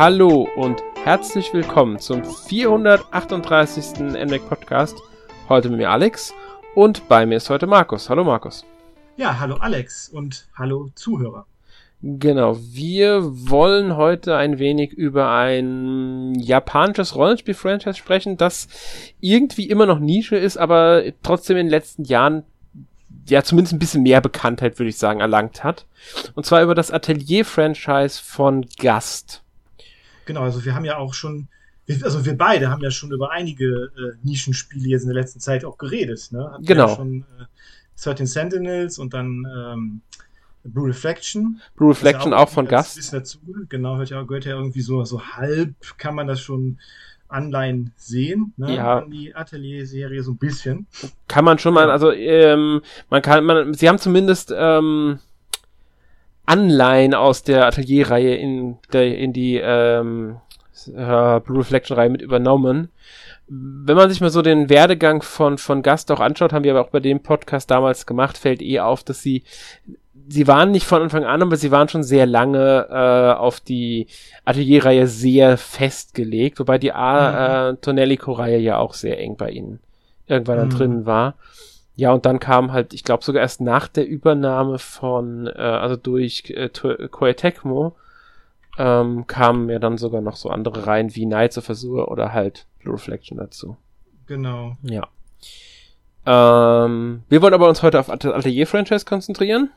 Hallo und herzlich willkommen zum 438. NMAC Podcast. Heute mit mir Alex und bei mir ist heute Markus. Hallo Markus. Ja, hallo Alex und hallo Zuhörer. Genau, wir wollen heute ein wenig über ein japanisches Rollenspiel-Franchise sprechen, das irgendwie immer noch Nische ist, aber trotzdem in den letzten Jahren ja zumindest ein bisschen mehr Bekanntheit, würde ich sagen, erlangt hat. Und zwar über das Atelier-Franchise von Gast. Genau, also wir haben ja auch schon, also wir beide haben ja schon über einige äh, Nischenspiele jetzt in der letzten Zeit auch geredet. Ne? Hatten genau. Ja schon äh, 13 Sentinels und dann ähm, Blue Reflection. Blue Reflection ja auch, auch, von Gast. Bisschen dazu. Genau, hört ja, gehört ja irgendwie so, so halb, kann man das schon Anleihen sehen, ne? Ja. An die Atelier-Serie so ein bisschen. Kann man schon mal, also ähm, man kann, man, sie haben zumindest ähm, Anleihen aus der Atelier-Reihe in, der, in die ähm, äh, Blue Reflection-Reihe mit übernommen. Wenn man sich mal so den Werdegang von, von Gast auch anschaut, haben wir aber auch bei dem Podcast damals gemacht, fällt eh auf, dass sie sie waren nicht von Anfang an, aber sie waren schon sehr lange äh, auf die Atelierreihe sehr festgelegt, wobei die A mhm. äh, Tonellico-Reihe ja auch sehr eng bei ihnen irgendwann mhm. drin war. Ja, und dann kam halt, ich glaube sogar erst nach der Übernahme von, äh, also durch äh, Koei Tecmo, ähm, kamen ja dann sogar noch so andere Reihen wie Knights of Azure oder halt Blue Reflection dazu. Genau. Ja. Ähm, wir wollen aber uns heute auf Atelier-Franchise konzentrieren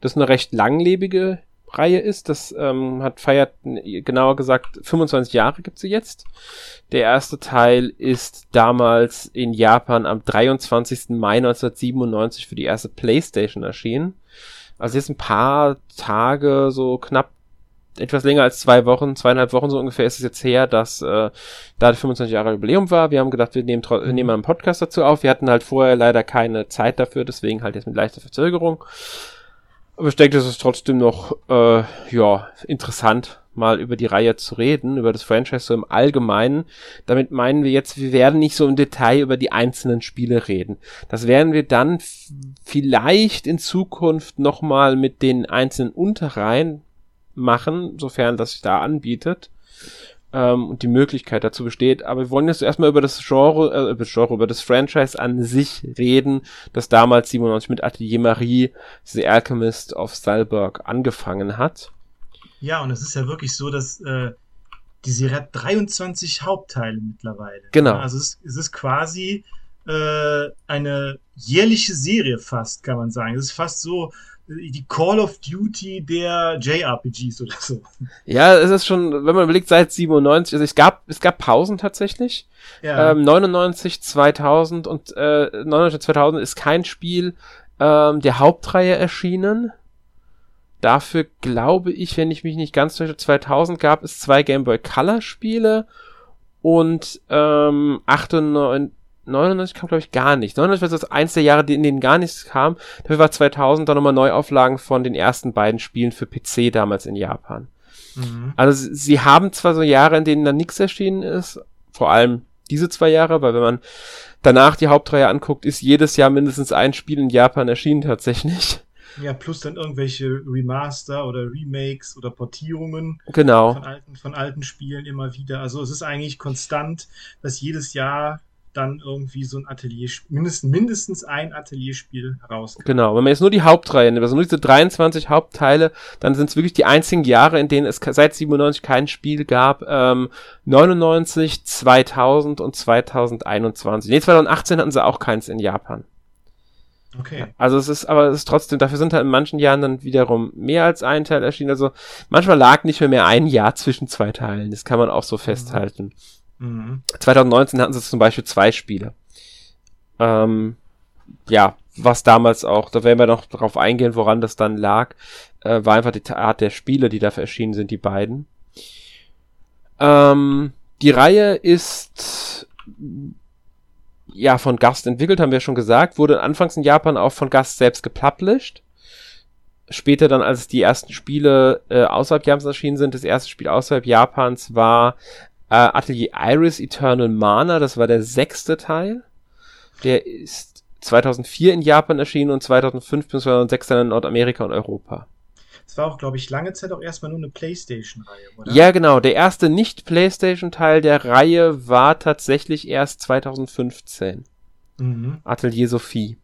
das eine recht langlebige Reihe ist. Das ähm, hat feiert, genauer gesagt, 25 Jahre gibt sie jetzt. Der erste Teil ist damals in Japan am 23. Mai 1997 für die erste PlayStation erschienen. Also jetzt ein paar Tage, so knapp etwas länger als zwei Wochen, zweieinhalb Wochen so ungefähr ist es jetzt her, dass äh, da 25 Jahre Jubiläum war. Wir haben gedacht, wir nehmen, wir nehmen einen Podcast dazu auf. Wir hatten halt vorher leider keine Zeit dafür, deswegen halt jetzt mit leichter Verzögerung. Aber ich denke, es ist trotzdem noch, äh, ja, interessant, mal über die Reihe zu reden, über das Franchise so im Allgemeinen. Damit meinen wir jetzt, wir werden nicht so im Detail über die einzelnen Spiele reden. Das werden wir dann vielleicht in Zukunft nochmal mit den einzelnen Unterreihen machen, sofern das sich da anbietet ähm, und die Möglichkeit dazu besteht. Aber wir wollen jetzt erstmal über das Genre, äh, über das Genre, über das Franchise an sich reden, das damals 97 mit Atelier Marie, The Alchemist of Stalberg, angefangen hat. Ja, und es ist ja wirklich so, dass äh, die Serie hat 23 Hauptteile mittlerweile. Genau. Also es, es ist quasi äh, eine jährliche Serie fast, kann man sagen. Es ist fast so, die Call of Duty der JRPGs oder so. Ja, es ist schon, wenn man überlegt, seit 97, also es gab, es gab Pausen tatsächlich. Ja. Ähm, 99, 2000 und äh, 99, 2000 ist kein Spiel ähm, der Hauptreihe erschienen. Dafür glaube ich, wenn ich mich nicht ganz täusche, 2000 gab es zwei Game Boy Color Spiele und ähm, 98, 99 kam, glaube ich, gar nicht. 99 war das eins der Jahre, in denen gar nichts kam. Dafür war 2000 dann nochmal Neuauflagen von den ersten beiden Spielen für PC damals in Japan. Mhm. Also sie haben zwar so Jahre, in denen dann nichts erschienen ist, vor allem diese zwei Jahre, weil wenn man danach die Hauptreihe anguckt, ist jedes Jahr mindestens ein Spiel in Japan erschienen tatsächlich. Ja, plus dann irgendwelche Remaster oder Remakes oder Portierungen genau. von, alten, von alten Spielen immer wieder. Also es ist eigentlich konstant, dass jedes Jahr dann irgendwie so ein Atelier, mindestens, mindestens ein Atelierspiel rauskommt. Genau, wenn man jetzt nur die Hauptreihe nimmt, also nur diese 23 Hauptteile, dann sind es wirklich die einzigen Jahre, in denen es seit 97 kein Spiel gab. Ähm, 99, 2000 und 2021. Nee, 2018 hatten sie auch keins in Japan. Okay. Also es ist, aber es ist trotzdem, dafür sind halt in manchen Jahren dann wiederum mehr als ein Teil erschienen. Also manchmal lag nicht mehr mehr ein Jahr zwischen zwei Teilen. Das kann man auch so festhalten. Mhm. Mhm. 2019 hatten sie zum Beispiel zwei Spiele. Ähm, ja, was damals auch, da werden wir noch darauf eingehen, woran das dann lag, äh, war einfach die Art der Spiele, die dafür erschienen sind, die beiden. Ähm, die Reihe ist ja von Gast entwickelt, haben wir schon gesagt, wurde anfangs in Japan auch von Gast selbst gepublished. Später dann, als die ersten Spiele äh, außerhalb Japans erschienen sind, das erste Spiel außerhalb Japans war äh, Atelier Iris Eternal Mana, das war der sechste Teil. Der ist 2004 in Japan erschienen und 2005 bis 2006 dann in Nordamerika und Europa. es war auch, glaube ich, lange Zeit auch erstmal nur eine Playstation-Reihe, oder? Ja, genau. Der erste Nicht-Playstation-Teil der Reihe war tatsächlich erst 2015. Mhm. Atelier Sophie.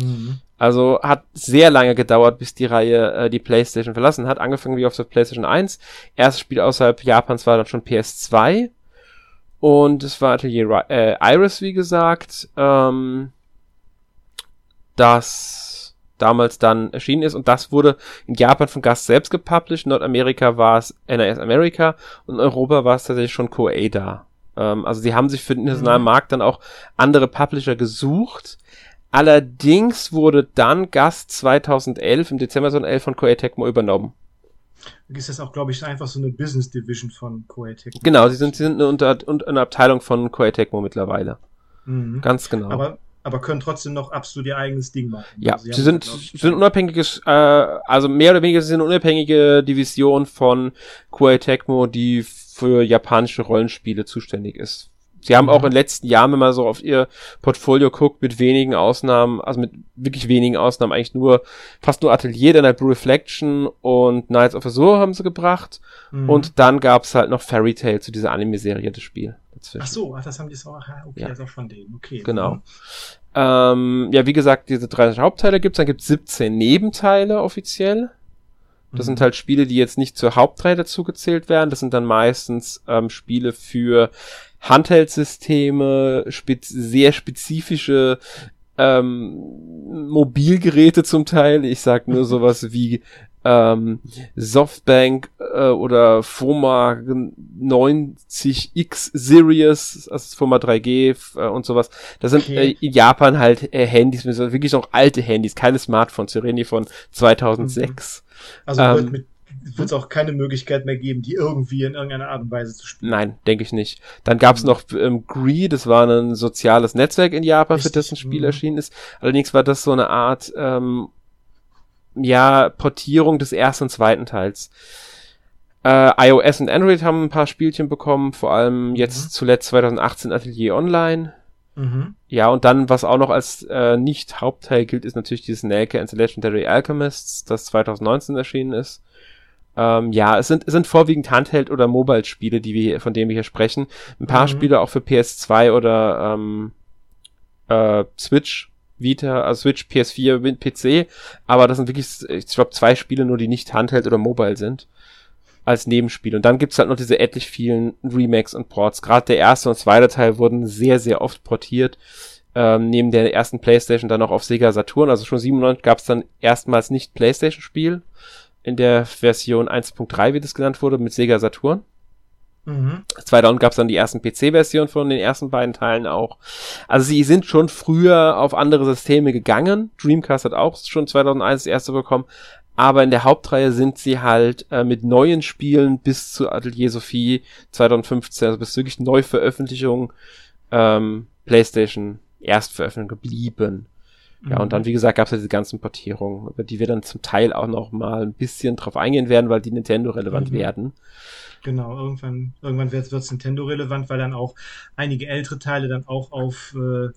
Mhm. Also hat sehr lange gedauert, bis die Reihe äh, die PlayStation verlassen hat. Angefangen wie auf der PlayStation 1. Erstes Spiel außerhalb Japans war dann schon PS2. Und es war Atelier äh, Iris, wie gesagt, ähm, das damals dann erschienen ist. Und das wurde in Japan von Gast selbst gepublished. In Nordamerika war es NAS America und in Europa war es tatsächlich schon Koei da. Ähm, also sie haben sich für den internationalen mhm. Markt dann auch andere Publisher gesucht. Allerdings wurde dann Gast 2011, im Dezember 2011 von Koei Tecmo übernommen. Ist das auch, glaube ich, einfach so eine Business Division von Koei Tecmo? Genau, sie sind, sie sind eine, Unter eine Abteilung von Koei Tecmo mittlerweile. Mhm. Ganz genau. Aber, aber können trotzdem noch absolut ihr eigenes Ding machen. Ja, also sie, sie sind, sind unabhängiges, äh, also mehr oder weniger sind eine unabhängige Division von Koei Tecmo, die für japanische Rollenspiele zuständig ist. Sie haben mhm. auch in den letzten Jahren, wenn man so auf ihr Portfolio guckt, mit wenigen Ausnahmen, also mit wirklich wenigen Ausnahmen, eigentlich nur, fast nur Atelier, dann halt Blue Reflection und Knights of Azure haben sie gebracht. Mhm. Und dann gab's halt noch Fairy Tail zu dieser Anime-Serie, das Spiel. Dazwischen. Ach so, ach, das haben die so, okay, ja. das auch von denen, okay. Genau. Mhm. Ähm, ja, wie gesagt, diese drei Hauptteile gibt's, dann gibt's 17 Nebenteile offiziell. Das mhm. sind halt Spiele, die jetzt nicht zur Hauptreihe dazugezählt werden. Das sind dann meistens ähm, Spiele für Handheld-Systeme, spez sehr spezifische ähm, Mobilgeräte zum Teil. Ich sag nur sowas wie ähm, Softbank äh, oder FOMA 90X Series, also FOMA 3G äh, und sowas. Das sind okay. äh, in Japan halt äh, Handys, wirklich noch alte Handys, keine Smartphones. Wir reden hier von 2006. Mhm. Also ähm, wird mit wird es auch keine Möglichkeit mehr geben, die irgendwie in irgendeiner Art und Weise zu spielen. Nein, denke ich nicht. Dann gab es mhm. noch ähm, Gree, das war ein soziales Netzwerk in Japan, Richtig. für das ein Spiel mhm. erschienen ist. Allerdings war das so eine Art, ähm, ja, Portierung des ersten und zweiten Teils. Äh, iOS und Android haben ein paar Spielchen bekommen, vor allem jetzt mhm. zuletzt 2018 Atelier Online. Mhm. Ja, und dann, was auch noch als äh, nicht Hauptteil gilt, ist natürlich dieses Nelke and the Legendary Alchemists, das 2019 erschienen ist. Ähm, ja, es sind, es sind vorwiegend Handheld- oder Mobile-Spiele, die wir, von denen wir hier sprechen. Ein paar mhm. Spiele auch für PS2 oder ähm, äh, Switch, Vita, also Switch, PS4, PC, aber das sind wirklich, ich glaube, zwei Spiele nur, die nicht Handheld oder Mobile sind als Nebenspiel. Und dann gibt's halt noch diese etlich vielen Remakes und Ports. Gerade der erste und zweite Teil wurden sehr, sehr oft portiert. Ähm, neben der ersten Playstation dann noch auf Sega Saturn. Also schon 97 gab's dann erstmals nicht Playstation-Spiel. In der Version 1.3, wie das genannt wurde, mit Sega Saturn. Mhm. 2000 gab's dann die ersten PC-Versionen von den ersten beiden Teilen auch. Also sie sind schon früher auf andere Systeme gegangen. Dreamcast hat auch schon 2001 das erste bekommen aber in der Hauptreihe sind sie halt äh, mit neuen Spielen bis zu Atelier Sophie 2015, also bis wirklich Neuveröffentlichung ähm, PlayStation Erstveröffentlichung geblieben. Mhm. Ja, und dann, wie gesagt, gab es ja diese ganzen Portierungen, über die wir dann zum Teil auch noch mal ein bisschen drauf eingehen werden, weil die Nintendo relevant mhm. werden. Genau, irgendwann, irgendwann wird es Nintendo relevant, weil dann auch einige ältere Teile dann auch auf äh,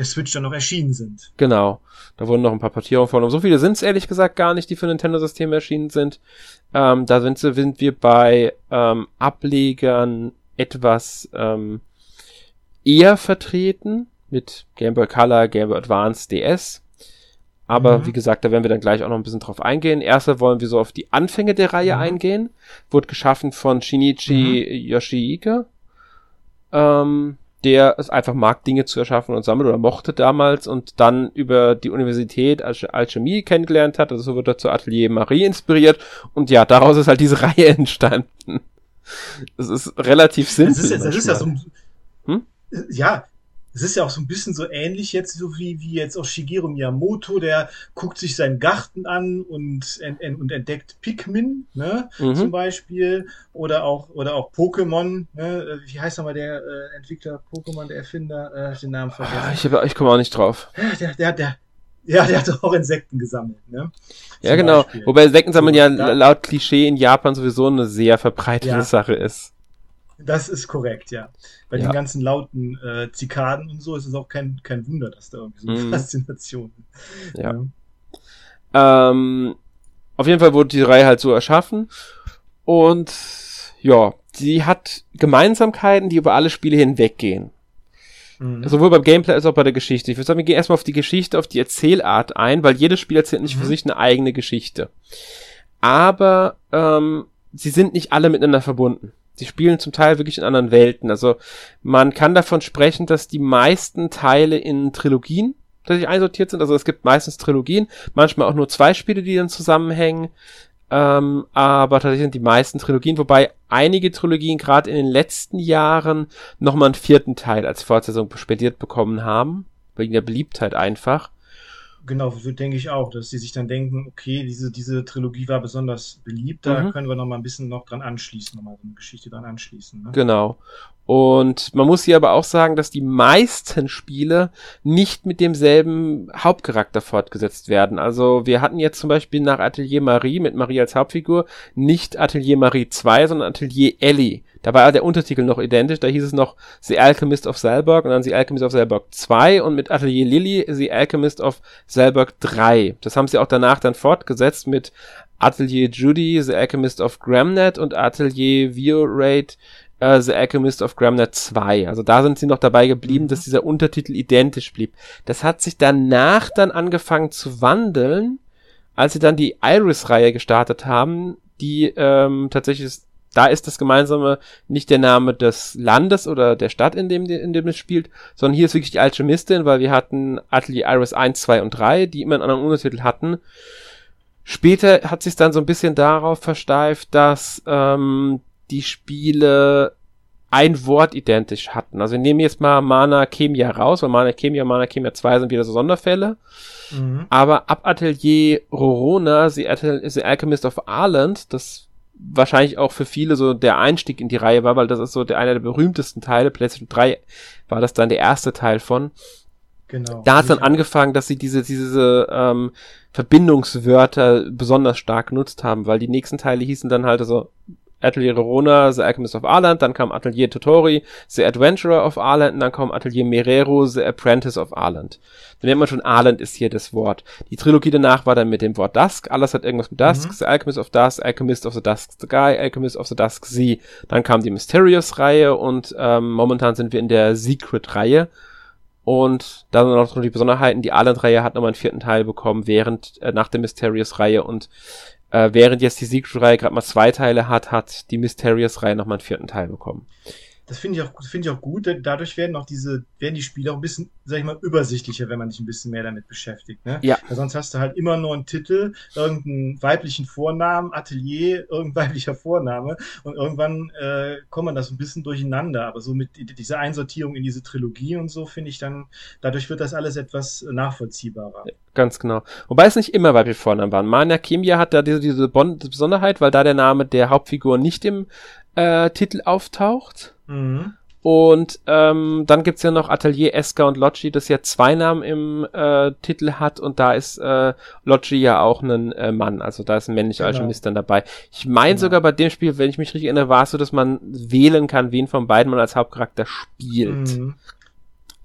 der Switch dann noch erschienen sind. Genau. Da wurden noch ein paar Portierungen vorgenommen. So viele sind es ehrlich gesagt gar nicht, die für Nintendo-Systeme erschienen sind. Ähm, da sind, sind wir bei ähm, Ablegern etwas ähm, eher vertreten mit Game Boy Color, Game Boy Advance, DS. Aber mhm. wie gesagt, da werden wir dann gleich auch noch ein bisschen drauf eingehen. Erster wollen wir so auf die Anfänge der Reihe mhm. eingehen. Wurde geschaffen von Shinichi mhm. Yoshihiko. Ähm, der es einfach mag, Dinge zu erschaffen und sammelt oder mochte damals und dann über die Universität Alchemie kennengelernt hat. Also so wird er zur Atelier Marie inspiriert und ja, daraus ist halt diese Reihe entstanden. Das ist relativ simpel. Das ist, das ist ja so, hm? ja, es ist ja auch so ein bisschen so ähnlich jetzt, so wie, wie jetzt auch Shigeru Miyamoto, der guckt sich seinen Garten an und, ent, ent, und entdeckt Pikmin, ne, mhm. zum Beispiel, oder auch, oder auch Pokémon, ne, wie heißt nochmal der äh, Entwickler Pokémon, der Erfinder, äh, den Namen vergessen. Ah, ich, hab, ich komme auch nicht drauf. Der, der, der, ja, der hat auch Insekten gesammelt, ne? Ja, genau. Beispiel. Wobei Insekten sammeln so, ja laut Klischee in Japan sowieso eine sehr verbreitete ja. Sache ist. Das ist korrekt, ja. Bei ja. den ganzen lauten äh, Zikaden und so ist es auch kein, kein Wunder, dass da irgendwie so eine mm. Faszination ist. Ja. ja. Ähm, auf jeden Fall wurde die Reihe halt so erschaffen. Und ja, sie hat Gemeinsamkeiten, die über alle Spiele hinweggehen. Mhm. Sowohl beim Gameplay als auch bei der Geschichte. Ich würde sagen, wir gehen erstmal auf die Geschichte, auf die Erzählart ein, weil jedes Spiel erzählt nicht mhm. für sich eine eigene Geschichte. Aber ähm, sie sind nicht alle miteinander verbunden. Sie spielen zum Teil wirklich in anderen Welten. Also man kann davon sprechen, dass die meisten Teile in Trilogien tatsächlich einsortiert sind. Also es gibt meistens Trilogien, manchmal auch nur zwei Spiele, die dann zusammenhängen. Ähm, aber tatsächlich sind die meisten Trilogien, wobei einige Trilogien gerade in den letzten Jahren nochmal einen vierten Teil als Fortsetzung spendiert bekommen haben, wegen der Beliebtheit einfach. Genau, so denke ich auch, dass sie sich dann denken, okay, diese, diese Trilogie war besonders beliebt, da mhm. können wir noch mal ein bisschen noch dran anschließen, noch mal so eine Geschichte dran anschließen. Ne? Genau. Und man muss hier aber auch sagen, dass die meisten Spiele nicht mit demselben Hauptcharakter fortgesetzt werden. Also wir hatten jetzt zum Beispiel nach Atelier Marie mit Marie als Hauptfigur nicht Atelier Marie 2, sondern Atelier Ellie. Da war der Untertitel noch identisch, da hieß es noch The Alchemist of Salberg und dann The Alchemist of Salberg 2 und mit Atelier Lily The Alchemist of Salberg 3. Das haben sie auch danach dann fortgesetzt mit Atelier Judy, The Alchemist of Gramnet und Atelier Viorate, uh, The Alchemist of Gramnet 2. Also da sind sie noch dabei geblieben, dass dieser Untertitel identisch blieb. Das hat sich danach dann angefangen zu wandeln, als sie dann die Iris-Reihe gestartet haben, die ähm, tatsächlich da ist das Gemeinsame nicht der Name des Landes oder der Stadt, in dem, in dem es spielt, sondern hier ist wirklich die Alchemistin, weil wir hatten Atelier Iris 1, 2 und 3, die immer einen anderen Untertitel hatten. Später hat sich dann so ein bisschen darauf versteift, dass ähm, die Spiele ein Wort identisch hatten. Also wir nehmen jetzt mal Mana Chemia raus, weil Mana Chemia und Mana Chemia 2 sind wieder so Sonderfälle. Mhm. Aber ab Atelier Rorona, The, Atel The Alchemist of Ireland, das wahrscheinlich auch für viele so der Einstieg in die Reihe war, weil das ist so der einer der berühmtesten Teile. PlayStation 3 war das dann der erste Teil von. Genau. Da hat dann angefangen, dass sie diese, diese ähm, Verbindungswörter besonders stark genutzt haben, weil die nächsten Teile hießen dann halt so Atelier Rona, The Alchemist of Arland, dann kam Atelier Totori, The Adventurer of Arland und dann kam Atelier Merero, The Apprentice of Arland. Da nennt man schon, Arland ist hier das Wort. Die Trilogie danach war dann mit dem Wort Dusk, alles hat irgendwas mit Dusk, mhm. The Alchemist of Dusk, Alchemist of the Dusk the Guy, Alchemist of the Dusk Sea. Dann kam die Mysterious-Reihe und ähm, momentan sind wir in der Secret-Reihe. Und da sind noch die Besonderheiten, die Arland-Reihe hat nochmal einen vierten Teil bekommen, während, äh, nach der Mysterious-Reihe und äh, während jetzt die Secret-Reihe gerade mal zwei Teile hat, hat die Mysterious-Reihe nochmal einen vierten Teil bekommen das finde ich auch, finde ich auch gut. Denn dadurch werden auch diese, werden die Spiele auch ein bisschen, sag ich mal, übersichtlicher, wenn man sich ein bisschen mehr damit beschäftigt. Ne? Ja. Weil sonst hast du halt immer nur einen Titel, irgendeinen weiblichen Vornamen, Atelier, irgendein weiblicher Vorname und irgendwann äh, kommt man das ein bisschen durcheinander. Aber so mit dieser Einsortierung in diese Trilogie und so finde ich dann, dadurch wird das alles etwas nachvollziehbarer. Ja, ganz genau. Wobei es nicht immer weibliche Vornamen waren. Mania Kimia hat da diese, diese Besonderheit, weil da der Name der Hauptfigur nicht im äh, Titel auftaucht. Mhm. Und ähm, dann gibt's ja noch Atelier Eska und Loggi, das ja zwei Namen im äh, Titel hat und da ist äh, Loggi ja auch ein äh, Mann, also da ist ein männlicher genau. Alchemist dann dabei. Ich meine genau. sogar bei dem Spiel, wenn ich mich richtig erinnere, war es so, dass man wählen kann, wen von beiden man als Hauptcharakter spielt. Mhm.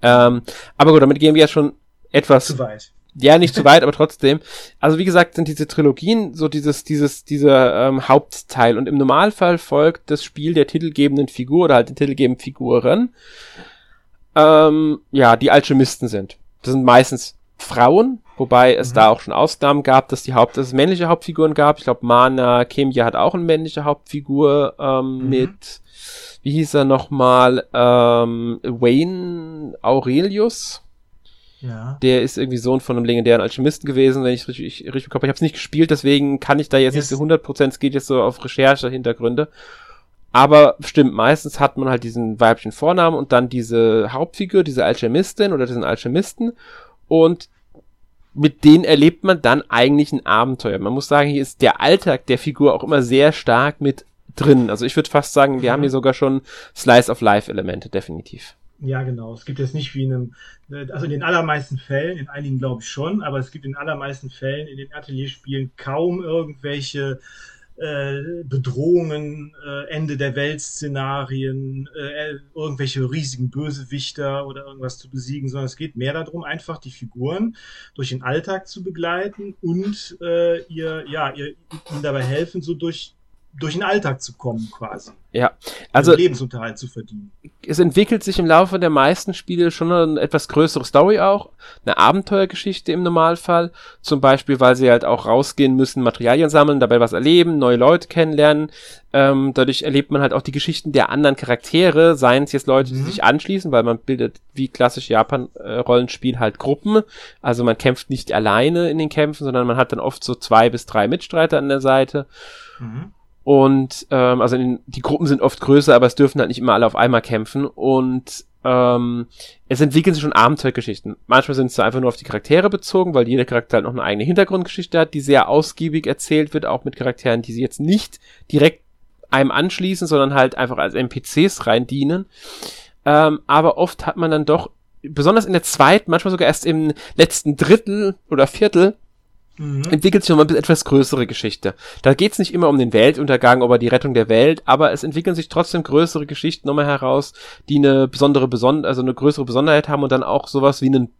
Ähm, aber gut, damit gehen wir ja schon etwas zu weit ja, nicht zu weit, aber trotzdem. Also wie gesagt, sind diese Trilogien so dieses, dieses, dieser ähm, Hauptteil. Und im Normalfall folgt das Spiel der titelgebenden Figur oder halt den titelgebenden Figuren, ähm, ja, die Alchemisten sind. Das sind meistens Frauen, wobei es mhm. da auch schon Ausnahmen gab, dass die Haupt, dass es männliche Hauptfiguren gab. Ich glaube, Mana Kemia hat auch eine männliche Hauptfigur ähm, mhm. mit, wie hieß er nochmal, ähm, Wayne Aurelius ja. Der ist irgendwie Sohn von einem legendären Alchemisten gewesen, wenn ich richtig, richtig habe. Ich habe es nicht gespielt, deswegen kann ich da jetzt yes. nicht zu 100%, es geht jetzt so auf Recherche-Hintergründe. Aber stimmt, meistens hat man halt diesen weiblichen Vornamen und dann diese Hauptfigur, diese Alchemistin oder diesen Alchemisten. Und mit denen erlebt man dann eigentlich ein Abenteuer. Man muss sagen, hier ist der Alltag der Figur auch immer sehr stark mit drin. Also ich würde fast sagen, wir mhm. haben hier sogar schon Slice of Life Elemente, definitiv. Ja, genau. Es gibt jetzt nicht wie in einem, also in den allermeisten Fällen, in einigen glaube ich schon, aber es gibt in den allermeisten Fällen in den Atelierspielen kaum irgendwelche äh, Bedrohungen, äh, Ende der Welt-Szenarien, äh, irgendwelche riesigen Bösewichter oder irgendwas zu besiegen, sondern es geht mehr darum, einfach die Figuren durch den Alltag zu begleiten und äh, ihr, ja, ihr, ihnen dabei helfen, so durch durch den Alltag zu kommen, quasi. Ja, also Lebensunterhalt zu verdienen. Es entwickelt sich im Laufe der meisten Spiele schon eine etwas größere Story auch, eine Abenteuergeschichte im Normalfall, zum Beispiel, weil sie halt auch rausgehen müssen, Materialien sammeln, dabei was erleben, neue Leute kennenlernen. Ähm, dadurch erlebt man halt auch die Geschichten der anderen Charaktere, seien es jetzt Leute, die mhm. sich anschließen, weil man bildet wie klassisch Japan-Rollenspiel äh, halt Gruppen. Also man kämpft nicht alleine in den Kämpfen, sondern man hat dann oft so zwei bis drei Mitstreiter an der Seite. Mhm. Und ähm, also in, die Gruppen sind oft größer, aber es dürfen halt nicht immer alle auf einmal kämpfen. Und ähm, es entwickeln sich schon Abenteuergeschichten. Manchmal sind es so einfach nur auf die Charaktere bezogen, weil jeder Charakter halt noch eine eigene Hintergrundgeschichte hat, die sehr ausgiebig erzählt wird, auch mit Charakteren, die sie jetzt nicht direkt einem anschließen, sondern halt einfach als NPCs rein dienen. Ähm, aber oft hat man dann doch, besonders in der zweiten, manchmal sogar erst im letzten Drittel oder Viertel, mhm. entwickelt sich nochmal eine etwas größere Geschichte. Da geht's nicht immer um den Weltuntergang oder die Rettung der Welt, aber es entwickeln sich trotzdem größere Geschichten nochmal heraus, die eine besondere Beson also eine größere Besonderheit haben und dann auch sowas wie einen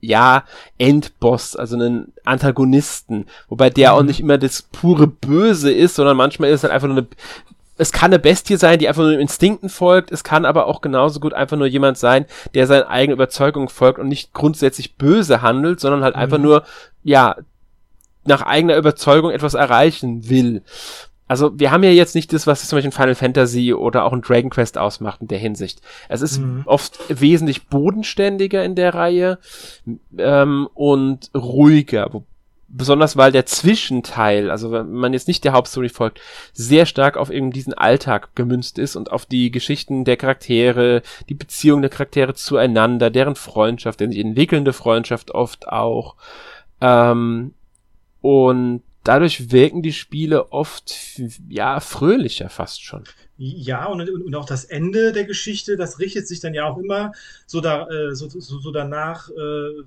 ja, Endboss, also einen Antagonisten, wobei der mhm. auch nicht immer das pure Böse ist, sondern manchmal ist es halt einfach nur eine es kann eine Bestie sein, die einfach nur Instinkten folgt, es kann aber auch genauso gut einfach nur jemand sein, der seine eigene Überzeugung folgt und nicht grundsätzlich böse handelt, sondern halt mhm. einfach nur, ja, nach eigener Überzeugung etwas erreichen will. Also wir haben ja jetzt nicht das, was zum Beispiel ein Final Fantasy oder auch ein Dragon Quest ausmacht in der Hinsicht. Es ist mhm. oft wesentlich bodenständiger in der Reihe ähm, und ruhiger. Besonders weil der Zwischenteil, also wenn man jetzt nicht der Hauptstory folgt, sehr stark auf eben diesen Alltag gemünzt ist und auf die Geschichten der Charaktere, die Beziehung der Charaktere zueinander, deren Freundschaft, deren sich entwickelnde Freundschaft oft auch. Ähm, und dadurch wirken die Spiele oft, ja, fröhlicher fast schon. Ja, und, und auch das Ende der Geschichte, das richtet sich dann ja auch immer so, da, äh, so, so, so danach, äh,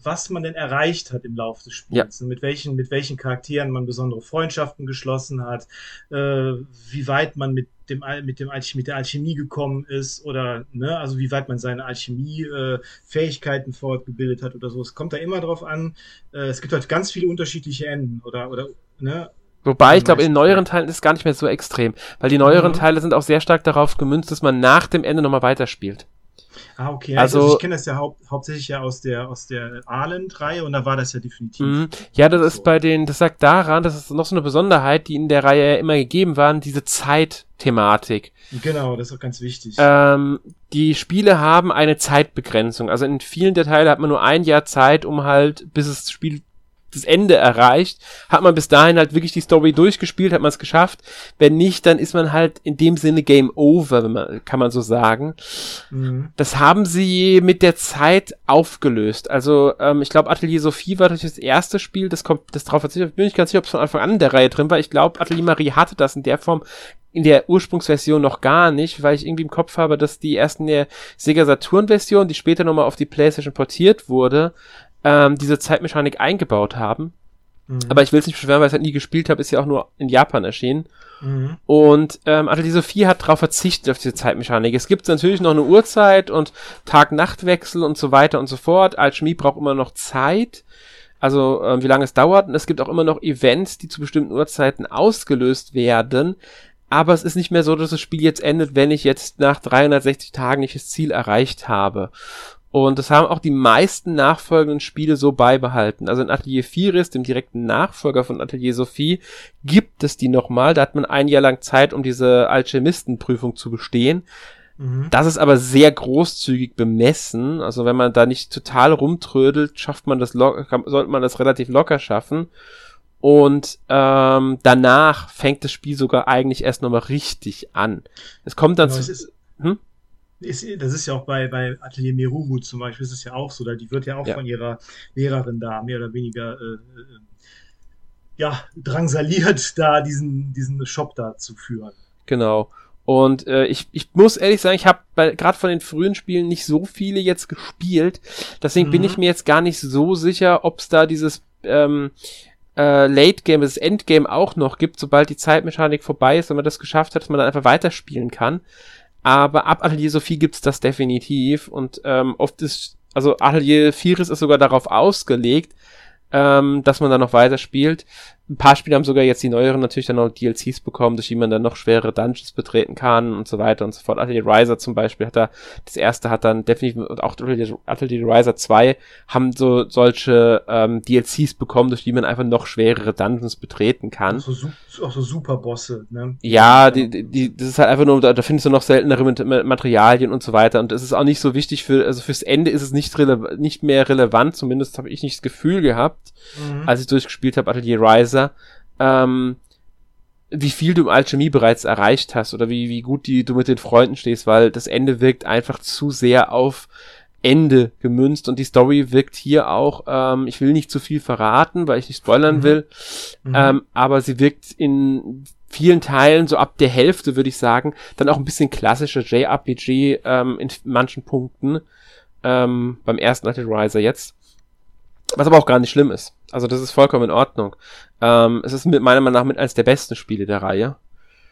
was man denn erreicht hat im Laufe des Spiels. Ja. Mit, welchen, mit welchen Charakteren man besondere Freundschaften geschlossen hat, äh, wie weit man mit dem, mit dem Alchemie, mit der Alchemie gekommen ist oder, ne, also wie weit man seine Alchemie-Fähigkeiten fortgebildet hat oder so. Es kommt da immer drauf an. Äh, es gibt halt ganz viele unterschiedliche Enden oder, oder, ne, Wobei, ich glaube, in neueren Teilen ist es gar nicht mehr so extrem, weil die neueren mhm. Teile sind auch sehr stark darauf gemünzt, dass man nach dem Ende nochmal weiterspielt. Ah, okay. Also, also ich kenne das ja hau hauptsächlich ja aus der aus der Ahlen-Reihe und da war das ja definitiv. Mhm. Ja, das so. ist bei den, das sagt daran, das ist noch so eine Besonderheit, die in der Reihe ja immer gegeben waren, diese Zeitthematik. Genau, das ist auch ganz wichtig. Ähm, die Spiele haben eine Zeitbegrenzung. Also in vielen der Teile hat man nur ein Jahr Zeit, um halt, bis das Spiel das Ende erreicht, hat man bis dahin halt wirklich die Story durchgespielt, hat man es geschafft. Wenn nicht, dann ist man halt in dem Sinne Game Over, wenn man, kann man so sagen. Mhm. Das haben sie mit der Zeit aufgelöst. Also ähm, ich glaube, Atelier Sophie war das erste Spiel, das kommt, das drauf verzichtet. Bin ich ganz sicher, ob es von Anfang an in der Reihe drin war. Ich glaube, Atelier Marie hatte das in der Form in der Ursprungsversion noch gar nicht, weil ich irgendwie im Kopf habe, dass die ersten der Sega Saturn Version, die später nochmal auf die PlayStation portiert wurde, ähm, diese Zeitmechanik eingebaut haben. Mhm. Aber ich will es nicht beschweren, weil ich es halt nie gespielt habe, ist ja auch nur in Japan erschienen. Mhm. Und ähm, Atelier Sophie hat darauf verzichtet, auf diese Zeitmechanik. Es gibt natürlich noch eine Uhrzeit und Tag-Nacht-Wechsel und so weiter und so fort. Alchemie braucht immer noch Zeit. Also äh, wie lange es dauert. Und es gibt auch immer noch Events, die zu bestimmten Uhrzeiten ausgelöst werden. Aber es ist nicht mehr so, dass das Spiel jetzt endet, wenn ich jetzt nach 360 Tagen nicht das Ziel erreicht habe. Und das haben auch die meisten nachfolgenden Spiele so beibehalten. Also in Atelier Firis, dem direkten Nachfolger von Atelier Sophie, gibt es die nochmal. Da hat man ein Jahr lang Zeit, um diese Alchemistenprüfung zu bestehen. Mhm. Das ist aber sehr großzügig bemessen. Also wenn man da nicht total rumtrödelt, schafft man das locker, sollte man das relativ locker schaffen. Und ähm, danach fängt das Spiel sogar eigentlich erst nochmal richtig an. Es kommt dann genau, zu. Hm? Ist, das ist ja auch bei, bei Atelier Meruru zum Beispiel, ist es ja auch so, da die wird ja auch ja. von ihrer Lehrerin da mehr oder weniger äh, äh, ja, drangsaliert, da diesen, diesen Shop da zu führen. Genau. Und äh, ich, ich muss ehrlich sagen, ich habe gerade von den frühen Spielen nicht so viele jetzt gespielt. Deswegen mhm. bin ich mir jetzt gar nicht so sicher, ob es da dieses ähm, äh, Late Game, das Endgame auch noch gibt, sobald die Zeitmechanik vorbei ist, wenn man das geschafft hat, dass man dann einfach weiterspielen kann. Aber ab Atelier Sophie gibt's das definitiv und ähm, oft ist, also Atelier Firis ist sogar darauf ausgelegt, ähm, dass man da noch weiterspielt. Ein paar Spiele haben sogar jetzt die neueren natürlich dann noch DLCs bekommen, durch die man dann noch schwere Dungeons betreten kann und so weiter und so fort. Atelier Riser zum Beispiel hat da, das erste hat dann definitiv, und auch Atelier, Riser 2 haben so solche ähm, DLCs bekommen, durch die man einfach noch schwerere Dungeons betreten kann. Auch so, auch so Superbosse, ne? Ja, die, die, das ist halt einfach nur, da, findest du noch seltenere Materialien und so weiter. Und es ist auch nicht so wichtig für, also fürs Ende ist es nicht, nicht mehr relevant, zumindest habe ich nicht das Gefühl gehabt, mhm. als ich durchgespielt habe, Atelier Riser Leser, ähm, wie viel du im Alchemie bereits erreicht hast oder wie, wie gut die, du mit den Freunden stehst, weil das Ende wirkt einfach zu sehr auf Ende gemünzt und die Story wirkt hier auch, ähm, ich will nicht zu viel verraten, weil ich nicht spoilern mhm. will, mhm. Ähm, aber sie wirkt in vielen Teilen, so ab der Hälfte würde ich sagen, dann auch ein bisschen klassischer JRPG ähm, in manchen Punkten, ähm, beim ersten Night Riser jetzt. Was aber auch gar nicht schlimm ist. Also das ist vollkommen in Ordnung. Ähm, es ist mit meiner Meinung nach mit eines der besten Spiele der Reihe.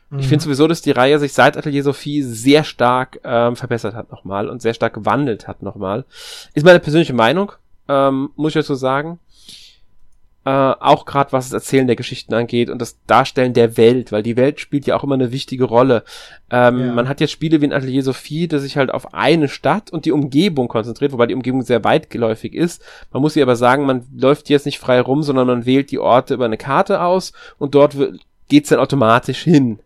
Mhm. Ich finde sowieso, dass die Reihe sich seit Atelier Sophie sehr stark ähm, verbessert hat nochmal und sehr stark gewandelt hat nochmal. Ist meine persönliche Meinung, ähm, muss ich dazu sagen. Äh, auch gerade was das Erzählen der Geschichten angeht und das Darstellen der Welt, weil die Welt spielt ja auch immer eine wichtige Rolle. Ähm, ja. Man hat jetzt Spiele wie in Atelier Sophie, das sich halt auf eine Stadt und die Umgebung konzentriert, wobei die Umgebung sehr weitgeläufig ist. Man muss sie aber sagen, man läuft jetzt nicht frei rum, sondern man wählt die Orte über eine Karte aus und dort geht's dann automatisch hin.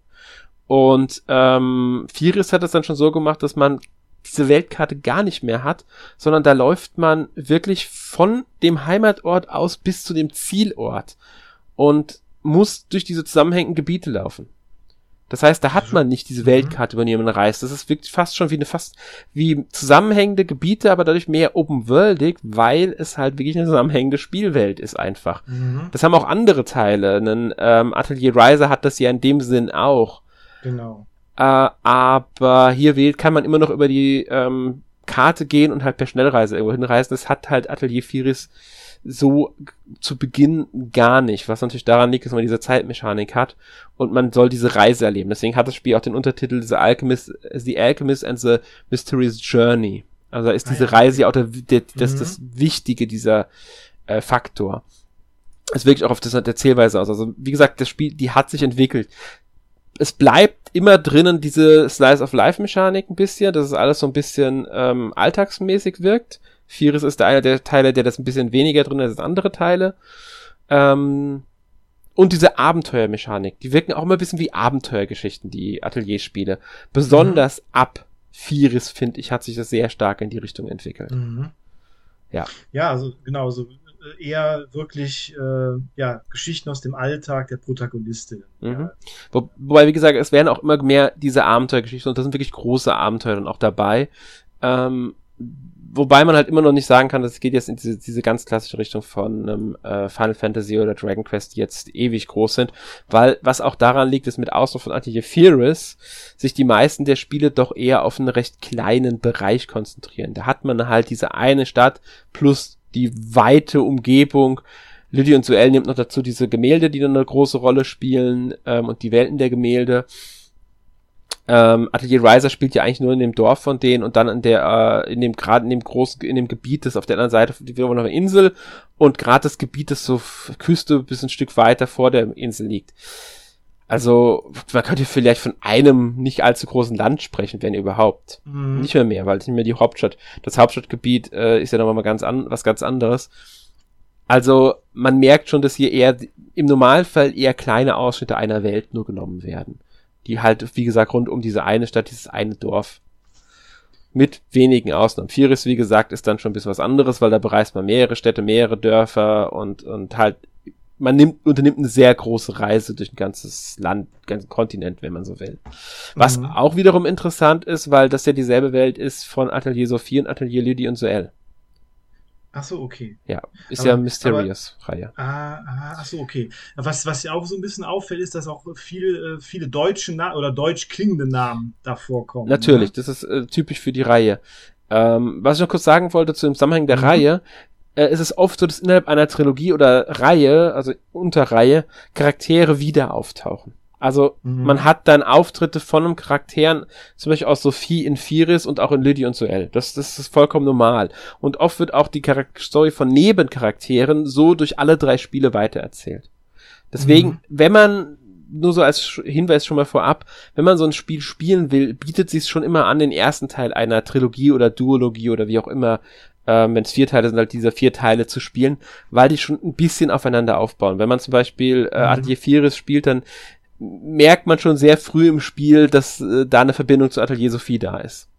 Und ähm, Firis hat es dann schon so gemacht, dass man diese Weltkarte gar nicht mehr hat, sondern da läuft man wirklich von dem Heimatort aus bis zu dem Zielort und muss durch diese zusammenhängenden Gebiete laufen. Das heißt, da hat man nicht diese mhm. Weltkarte, über die man reist. Das ist wirklich fast schon wie eine fast wie zusammenhängende Gebiete, aber dadurch mehr open-worldig, weil es halt wirklich eine zusammenhängende Spielwelt ist einfach. Mhm. Das haben auch andere Teile. Ein ähm, Atelier Riser hat das ja in dem Sinn auch. Genau. Äh, aber hier wählt, kann man immer noch über die ähm, Karte gehen und halt per Schnellreise irgendwo hinreisen. Das hat halt Atelier Firis so zu Beginn gar nicht, was natürlich daran liegt, dass man diese Zeitmechanik hat und man soll diese Reise erleben. Deswegen hat das Spiel auch den Untertitel The Alchemist, The Alchemist and the Mysterious Journey. Also da ist diese ah, Reise ja auch der, der, das, mhm. das Wichtige dieser äh, Faktor. Es wirkt auch auf das, der Zählweise aus. Also wie gesagt, das Spiel, die hat sich entwickelt es bleibt immer drinnen diese Slice of Life Mechanik ein bisschen, dass es alles so ein bisschen ähm, alltagsmäßig wirkt. Firis ist der einer der Teile, der das ein bisschen weniger drin hat als andere Teile. Ähm, und diese Abenteuermechanik, die wirken auch immer ein bisschen wie Abenteuergeschichten, die Atelierspiele. Besonders mhm. ab Firis, finde ich, hat sich das sehr stark in die Richtung entwickelt. Mhm. Ja. Ja, also genau, so eher wirklich äh, ja, Geschichten aus dem Alltag der Protagonistin. Mhm. Ja. Wo, wobei, wie gesagt, es werden auch immer mehr diese Abenteuergeschichten und da sind wirklich große Abenteuer dann auch dabei. Ähm, wobei man halt immer noch nicht sagen kann, das geht jetzt in diese, diese ganz klassische Richtung von ähm, äh, Final Fantasy oder Dragon Quest, die jetzt ewig groß sind, weil was auch daran liegt, ist mit Ausdruck von Fearless sich die meisten der Spiele doch eher auf einen recht kleinen Bereich konzentrieren. Da hat man halt diese eine Stadt plus die weite Umgebung. Lydia und Suel nimmt noch dazu diese Gemälde, die dann eine große Rolle spielen ähm, und die Welten der Gemälde. Ähm, Atelier Riser spielt ja eigentlich nur in dem Dorf von denen und dann in der, äh, in dem gerade in dem großen, in dem Gebiet, das auf der anderen Seite, wir noch eine Insel und gerade das Gebiet, das so Küste bis ein Stück weiter vor der Insel liegt. Also, man könnte vielleicht von einem nicht allzu großen Land sprechen, wenn überhaupt. Mhm. Nicht mehr mehr, weil es nicht mehr die Hauptstadt. Das Hauptstadtgebiet äh, ist ja nochmal ganz an, was ganz anderes. Also, man merkt schon, dass hier eher im Normalfall eher kleine Ausschnitte einer Welt nur genommen werden. Die halt, wie gesagt, rund um diese eine Stadt, dieses eine Dorf. Mit wenigen Ausnahmen. Firis, wie gesagt, ist dann schon ein bisschen was anderes, weil da bereist man mehrere Städte, mehrere Dörfer und, und halt man nimmt, unternimmt eine sehr große Reise durch ein ganzes Land, ganzen Kontinent, wenn man so will. Was mhm. auch wiederum interessant ist, weil das ja dieselbe Welt ist von Atelier Sophie und Atelier Lydie und Soel. Ach so, okay. Ja, ist aber, ja Mysterious-Reihe. Ah, ah, ach so, okay. Was, was ja auch so ein bisschen auffällt, ist, dass auch viele, äh, viele deutsche Na oder deutsch klingende Namen davor kommen. Natürlich, ne? das ist äh, typisch für die Reihe. Ähm, was ich noch kurz sagen wollte zu dem Zusammenhang der mhm. Reihe, äh, ist es oft so, dass innerhalb einer Trilogie oder Reihe, also Unterreihe, Charaktere wieder auftauchen. Also mhm. man hat dann Auftritte von einem Charakteren, zum Beispiel aus Sophie in Firis und auch in Lydia und Suel. Das, das ist vollkommen normal. Und oft wird auch die Charakter Story von Nebencharakteren so durch alle drei Spiele weitererzählt. Deswegen, mhm. wenn man nur so als Hinweis schon mal vorab, wenn man so ein Spiel spielen will, bietet sich schon immer an, den ersten Teil einer Trilogie oder Duologie oder wie auch immer, ähm, wenn es vier Teile sind, halt diese vier Teile zu spielen, weil die schon ein bisschen aufeinander aufbauen. Wenn man zum Beispiel äh, mhm. Atelier Firis spielt, dann merkt man schon sehr früh im Spiel, dass äh, da eine Verbindung zu Atelier Sophie da ist.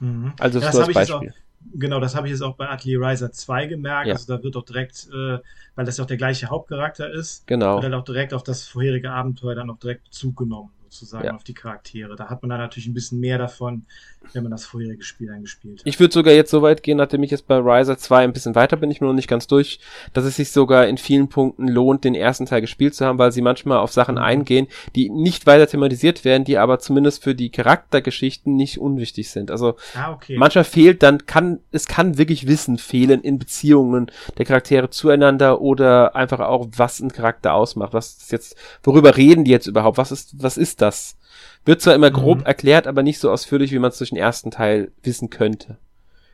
Mhm. Also das, das als Beispiel. Genau, das habe ich jetzt auch bei Atelier Riser 2 gemerkt. Ja. Also da wird auch direkt, äh, weil das ja auch der gleiche Hauptcharakter ist, genau. wird dann auch direkt auf das vorherige Abenteuer dann auch direkt Bezug genommen sozusagen ja. auf die Charaktere. Da hat man dann natürlich ein bisschen mehr davon, wenn man das vorherige Spiel eingespielt hat. Ich würde sogar jetzt so weit gehen, nachdem ich jetzt bei Riser 2 ein bisschen weiter bin, ich bin noch nicht ganz durch, dass es sich sogar in vielen Punkten lohnt, den ersten Teil gespielt zu haben, weil sie manchmal auf Sachen mhm. eingehen, die nicht weiter thematisiert werden, die aber zumindest für die Charaktergeschichten nicht unwichtig sind. Also ah, okay. manchmal fehlt dann, kann, es kann wirklich Wissen fehlen in Beziehungen der Charaktere zueinander oder einfach auch, was ein Charakter ausmacht. Was ist jetzt, worüber reden die jetzt überhaupt? Was ist, was ist das? Wird zwar immer grob mhm. erklärt, aber nicht so ausführlich, wie man es durch den ersten Teil wissen könnte.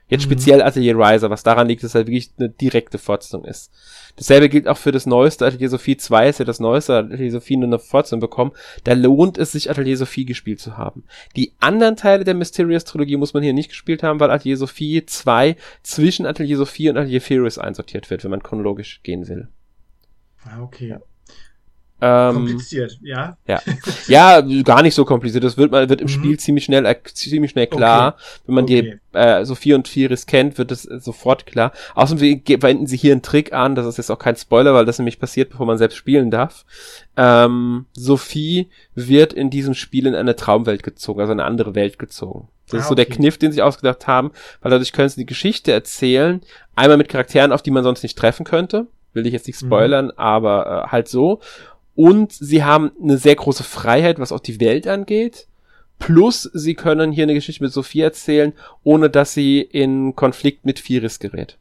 Jetzt mhm. speziell Atelier Riser, was daran liegt, dass es halt wirklich eine direkte Fortsetzung ist. Dasselbe gilt auch für das neueste Atelier Sophie 2, ist ja das neueste Atelier Sophie nur eine Fortsetzung bekommen. Da lohnt es sich, Atelier Sophie gespielt zu haben. Die anderen Teile der Mysterious Trilogie muss man hier nicht gespielt haben, weil Atelier Sophie 2 zwischen Atelier Sophie und Atelier Furious einsortiert wird, wenn man chronologisch gehen will. Ah, okay. Ähm, kompliziert, ja. Ja. ja, gar nicht so kompliziert. Das wird, man wird im mhm. Spiel ziemlich schnell, äh, ziemlich schnell klar. Okay. Wenn man okay. die äh, Sophie und Firis kennt, wird es äh, sofort klar. Außerdem wenden sie hier einen Trick an. Das ist jetzt auch kein Spoiler, weil das nämlich passiert, bevor man selbst spielen darf. Ähm, Sophie wird in diesem Spiel in eine Traumwelt gezogen, also eine andere Welt gezogen. Das ah, ist so okay. der Kniff, den sie ausgedacht haben, weil dadurch können sie die Geschichte erzählen. Einmal mit Charakteren, auf die man sonst nicht treffen könnte. Will ich jetzt nicht mhm. spoilern, mhm. aber äh, halt so. Und sie haben eine sehr große Freiheit, was auch die Welt angeht. Plus, sie können hier eine Geschichte mit Sophie erzählen, ohne dass sie in Konflikt mit Firis gerät.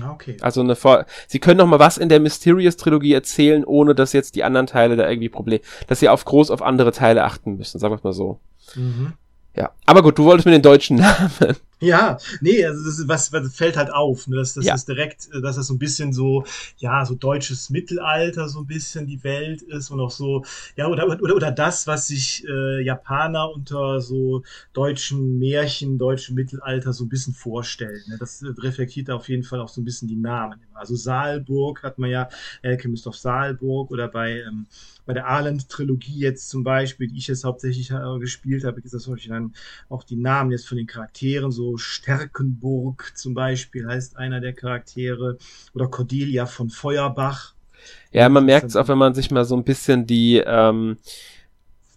Ah, okay. Also eine Vor Sie können noch mal was in der Mysterious Trilogie erzählen, ohne dass jetzt die anderen Teile da irgendwie Problem, dass sie auf groß auf andere Teile achten müssen, sagen wir mal so. Mhm. Ja, aber gut, du wolltest mir den deutschen Namen. Ja, nee, also das ist, was, was fällt halt auf, ne? dass das ja. ist direkt, äh, dass das so ein bisschen so, ja, so deutsches Mittelalter so ein bisschen die Welt ist und auch so, ja, oder, oder, oder das, was sich äh, Japaner unter so deutschen Märchen, deutschem Mittelalter so ein bisschen vorstellen. Ne? Das reflektiert auf jeden Fall auch so ein bisschen die Namen. Also Saalburg hat man ja, Alchemist of Saalburg oder bei ähm, bei der Arland-Trilogie jetzt zum Beispiel, die ich jetzt hauptsächlich äh, gespielt habe, ist das häufig dann auch die Namen jetzt von den Charakteren, so Stärkenburg zum Beispiel heißt einer der Charaktere oder Cordelia von Feuerbach. Ja, man merkt es auch, wenn man sich mal so ein bisschen die ähm,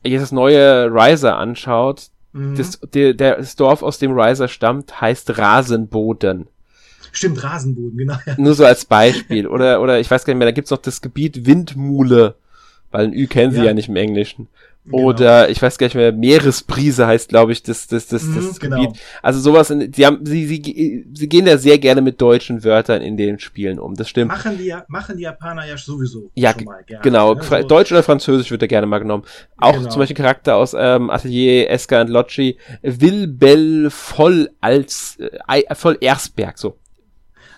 jetzt das neue Riser anschaut. Mhm. Das, der, das Dorf, aus dem Riser stammt, heißt Rasenboden. Stimmt, Rasenboden, genau. Nur so als Beispiel. Oder, oder ich weiß gar nicht mehr, da gibt's noch das Gebiet Windmule. Weil ein Ü kennen sie ja, ja nicht im Englischen. Genau. Oder ich weiß gar nicht mehr, Meeresbrise heißt, glaube ich, das, das, das, das mhm, genau. Gebiet. Also sowas, in, sie haben, sie, sie, sie gehen da sehr gerne mit deutschen Wörtern in den Spielen um. Das stimmt. Machen die, machen die Japaner ja sowieso ja, schon mal gerne. Genau. Ne? So. Deutsch oder Französisch wird da gerne mal genommen. Auch genau. zum Beispiel Charakter aus ähm, Atelier Eska und Locci, Wilbel voll als, äh, voll Ersberg, so.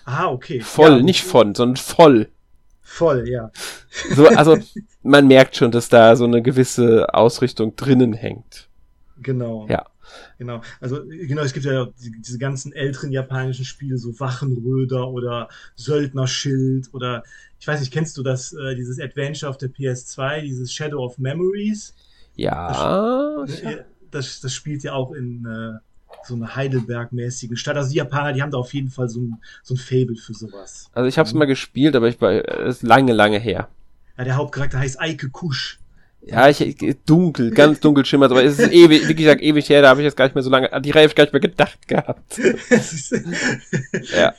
Ah, okay. Voll, ja, nicht von, sondern voll. Voll, ja. So, also man merkt schon, dass da so eine gewisse Ausrichtung drinnen hängt. Genau. Ja. Genau. Also genau, es gibt ja diese ganzen älteren japanischen Spiele, so Wachenröder oder Söldnerschild oder ich weiß nicht, kennst du das, äh, dieses Adventure auf der PS2, dieses Shadow of Memories? Ja. Das, das, das spielt ja auch in äh, so eine Heidelberg-mäßigen Stadt. Also die Japaner, die haben da auf jeden Fall so ein, so ein Fable für sowas. Also ich habe es mal gespielt, aber ich war ist lange, lange her. Ja, der Hauptcharakter heißt Eike Kusch. Ja, ich, dunkel, ganz dunkel schimmert, aber es ist ewig, wie gesagt, ewig her, da habe ich jetzt gar nicht mehr so lange, an die Reihe habe ich gar nicht mehr gedacht gehabt. ja.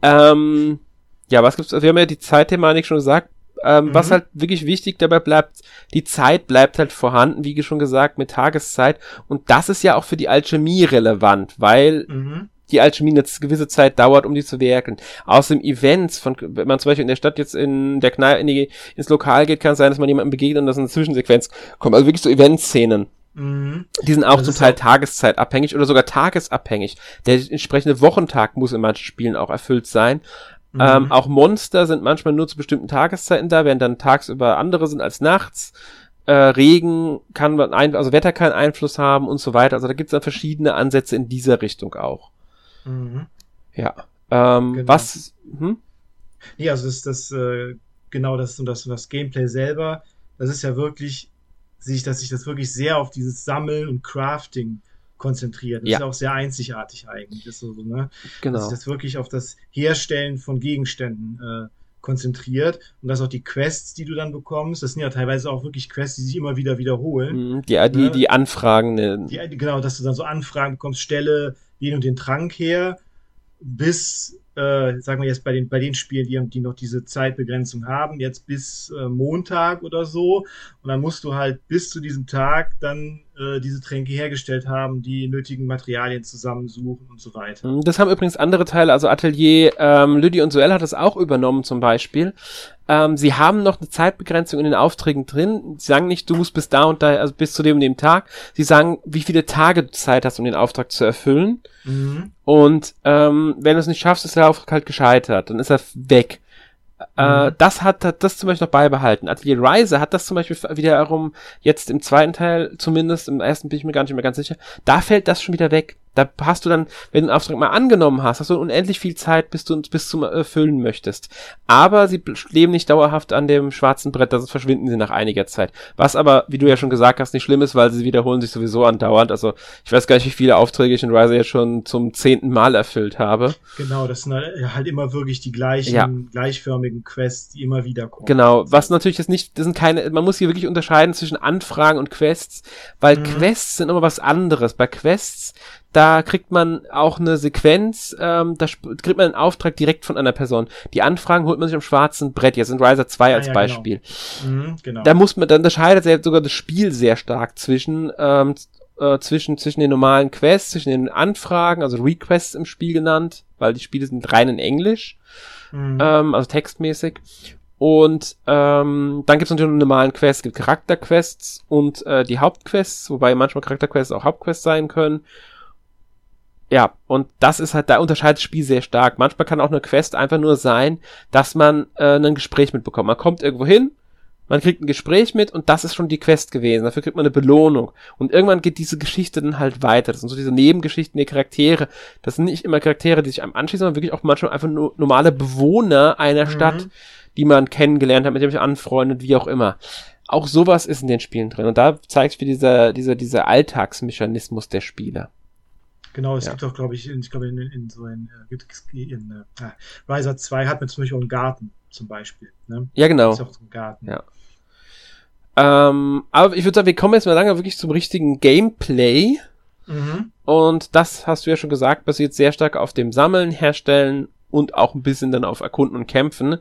Ähm, ja, was gibt's, wir haben ja die Zeitthematik schon gesagt, ähm, mhm. Was halt wirklich wichtig dabei bleibt, die Zeit bleibt halt vorhanden, wie schon gesagt, mit Tageszeit. Und das ist ja auch für die Alchemie relevant, weil mhm. die Alchemie eine gewisse Zeit dauert, um die zu werken. Außerdem Events, von, wenn man zum Beispiel in der Stadt jetzt in der Kneipe in die, ins Lokal geht, kann es sein, dass man jemandem begegnet und dass eine Zwischensequenz kommt. Also wirklich so Eventszenen. Mhm. Die sind auch das zum Teil auch tageszeitabhängig oder sogar tagesabhängig. Der entsprechende Wochentag muss in manchen Spielen auch erfüllt sein. Mhm. Ähm, auch Monster sind manchmal nur zu bestimmten Tageszeiten da, während dann tagsüber andere sind als nachts. Äh, Regen kann ein, also Wetter kann Einfluss haben und so weiter. Also da gibt es dann verschiedene Ansätze in dieser Richtung auch. Mhm. Ja. Ähm, genau. Was? Hm? Ja, also das, das äh, genau das und das, das Gameplay selber, das ist ja wirklich sich, dass sich das wirklich sehr auf dieses Sammeln und Crafting konzentriert. Das ja. ist auch sehr einzigartig eigentlich. Das so, ne? Genau. Dass sich das wirklich auf das Herstellen von Gegenständen äh, konzentriert und dass auch die Quests, die du dann bekommst, das sind ja teilweise auch wirklich Quests, die sich immer wieder wiederholen. Mhm, die, die, ne? die Anfragen. Ne? Die, genau, dass du dann so Anfragen bekommst, stelle den und den Trank her, bis äh, sagen wir jetzt bei den, bei den Spielen, die, die noch diese Zeitbegrenzung haben, jetzt bis äh, Montag oder so. Und dann musst du halt bis zu diesem Tag dann äh, diese Tränke hergestellt haben, die nötigen Materialien zusammensuchen und so weiter. Mhm, das haben übrigens andere Teile, also Atelier ähm, Lüdi und Suell hat das auch übernommen zum Beispiel. Ähm, sie haben noch eine Zeitbegrenzung in den Aufträgen drin. Sie sagen nicht, du musst bis da und da, also bis zu dem und dem Tag. Sie sagen, wie viele Tage du Zeit hast, um den Auftrag zu erfüllen. Mhm. Und ähm, wenn du es nicht schaffst, ist der Auftrag halt gescheitert. Dann ist er weg. Äh, mhm. das hat, hat das zum Beispiel noch beibehalten. Atelier Rise hat das zum Beispiel wiederum jetzt im zweiten Teil zumindest, im ersten bin ich mir gar nicht mehr ganz sicher, da fällt das schon wieder weg. Da hast du dann, wenn du den Auftrag mal angenommen hast, hast du unendlich viel Zeit, bis du bis zum erfüllen möchtest. Aber sie leben nicht dauerhaft an dem schwarzen Brett, das verschwinden sie nach einiger Zeit. Was aber, wie du ja schon gesagt hast, nicht schlimm ist, weil sie wiederholen sich sowieso andauernd. Also ich weiß gar nicht, wie viele Aufträge ich in Rise jetzt schon zum zehnten Mal erfüllt habe. Genau, das sind halt, halt immer wirklich die gleichen, ja. gleichförmigen Quests, die immer wieder kommen. Genau, was natürlich jetzt nicht, das sind keine, man muss hier wirklich unterscheiden zwischen Anfragen und Quests, weil mhm. Quests sind immer was anderes. Bei Quests da kriegt man auch eine Sequenz, ähm, da kriegt man einen Auftrag direkt von einer Person. Die Anfragen holt man sich am schwarzen Brett, jetzt in Riser 2 als ah, ja, Beispiel. Genau. Mhm, genau. Da muss man, dann unterscheidet sich sogar das Spiel sehr stark zwischen, ähm, äh, zwischen, zwischen den normalen Quests, zwischen den Anfragen, also Requests im Spiel genannt, weil die Spiele sind rein in Englisch, mhm. ähm, also textmäßig. Und ähm, dann gibt es natürlich noch normalen Quests, es gibt Charakterquests und äh, die Hauptquests, wobei manchmal Charakterquests auch Hauptquests sein können. Ja, und das ist halt, da unterscheidet das Spiel sehr stark. Manchmal kann auch eine Quest einfach nur sein, dass man äh, ein Gespräch mitbekommt. Man kommt irgendwo hin, man kriegt ein Gespräch mit und das ist schon die Quest gewesen. Dafür kriegt man eine Belohnung. Und irgendwann geht diese Geschichte dann halt weiter. Das sind so diese Nebengeschichten der Charaktere. Das sind nicht immer Charaktere, die sich einem anschließen, sondern wirklich auch manchmal einfach nur normale Bewohner einer mhm. Stadt, die man kennengelernt hat, mit dem sich anfreundet, wie auch immer. Auch sowas ist in den Spielen drin. Und da zeigt sich dieser, dieser, dieser Alltagsmechanismus der Spieler. Genau, es ja. gibt auch, glaube ich, in, ich glaube, in, in so ein äh, in, äh, Riser 2 hat man zum Beispiel auch einen Garten, zum Beispiel. Ne? Ja, genau. Ist auch so ein Garten. Ja. Ähm, aber ich würde sagen, wir kommen jetzt mal lange wirklich zum richtigen Gameplay. Mhm. Und das hast du ja schon gesagt, basiert sehr stark auf dem Sammeln, Herstellen und auch ein bisschen dann auf Erkunden und Kämpfen.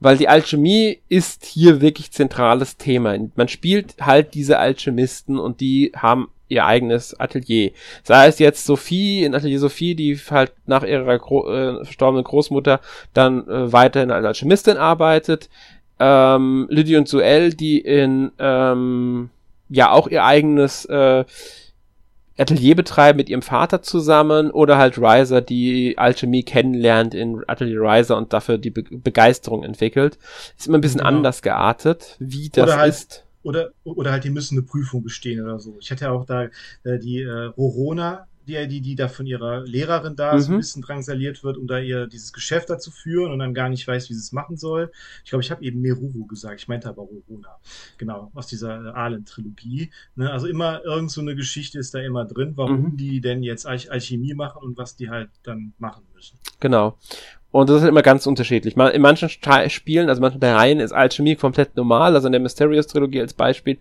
Weil die Alchemie ist hier wirklich zentrales Thema. Man spielt halt diese Alchemisten und die haben ihr eigenes Atelier. Sei es jetzt Sophie, in Atelier Sophie, die halt nach ihrer Gro äh, verstorbenen Großmutter dann äh, weiterhin als Alchemistin arbeitet. Ähm, Lydie und Suel, die in ähm, ja auch ihr eigenes äh, Atelier betreiben mit ihrem Vater zusammen oder halt Riser, die Alchemie kennenlernt in Atelier Riser und dafür die Be Begeisterung entwickelt. Ist immer ein bisschen genau. anders geartet, wie das halt ist oder, oder halt, die müssen eine Prüfung bestehen oder so. Ich hatte ja auch da äh, die äh, Rorona, die, die, die da von ihrer Lehrerin da mhm. so ein mhm. bisschen drangsaliert wird, um da ihr dieses Geschäft da zu führen und dann gar nicht weiß, wie sie es machen soll. Ich glaube, ich habe eben Meruru gesagt, ich meinte aber Rorona. Genau, aus dieser äh, Ahlen-Trilogie. Ne? Also immer irgend so eine Geschichte ist da immer drin, warum mhm. die denn jetzt Alch Alchemie machen und was die halt dann machen müssen. Genau. Und das ist immer ganz unterschiedlich. In manchen Spielen, also manchen Reihen ist Alchemie komplett normal. Also in der Mysterious-Trilogie als Beispiel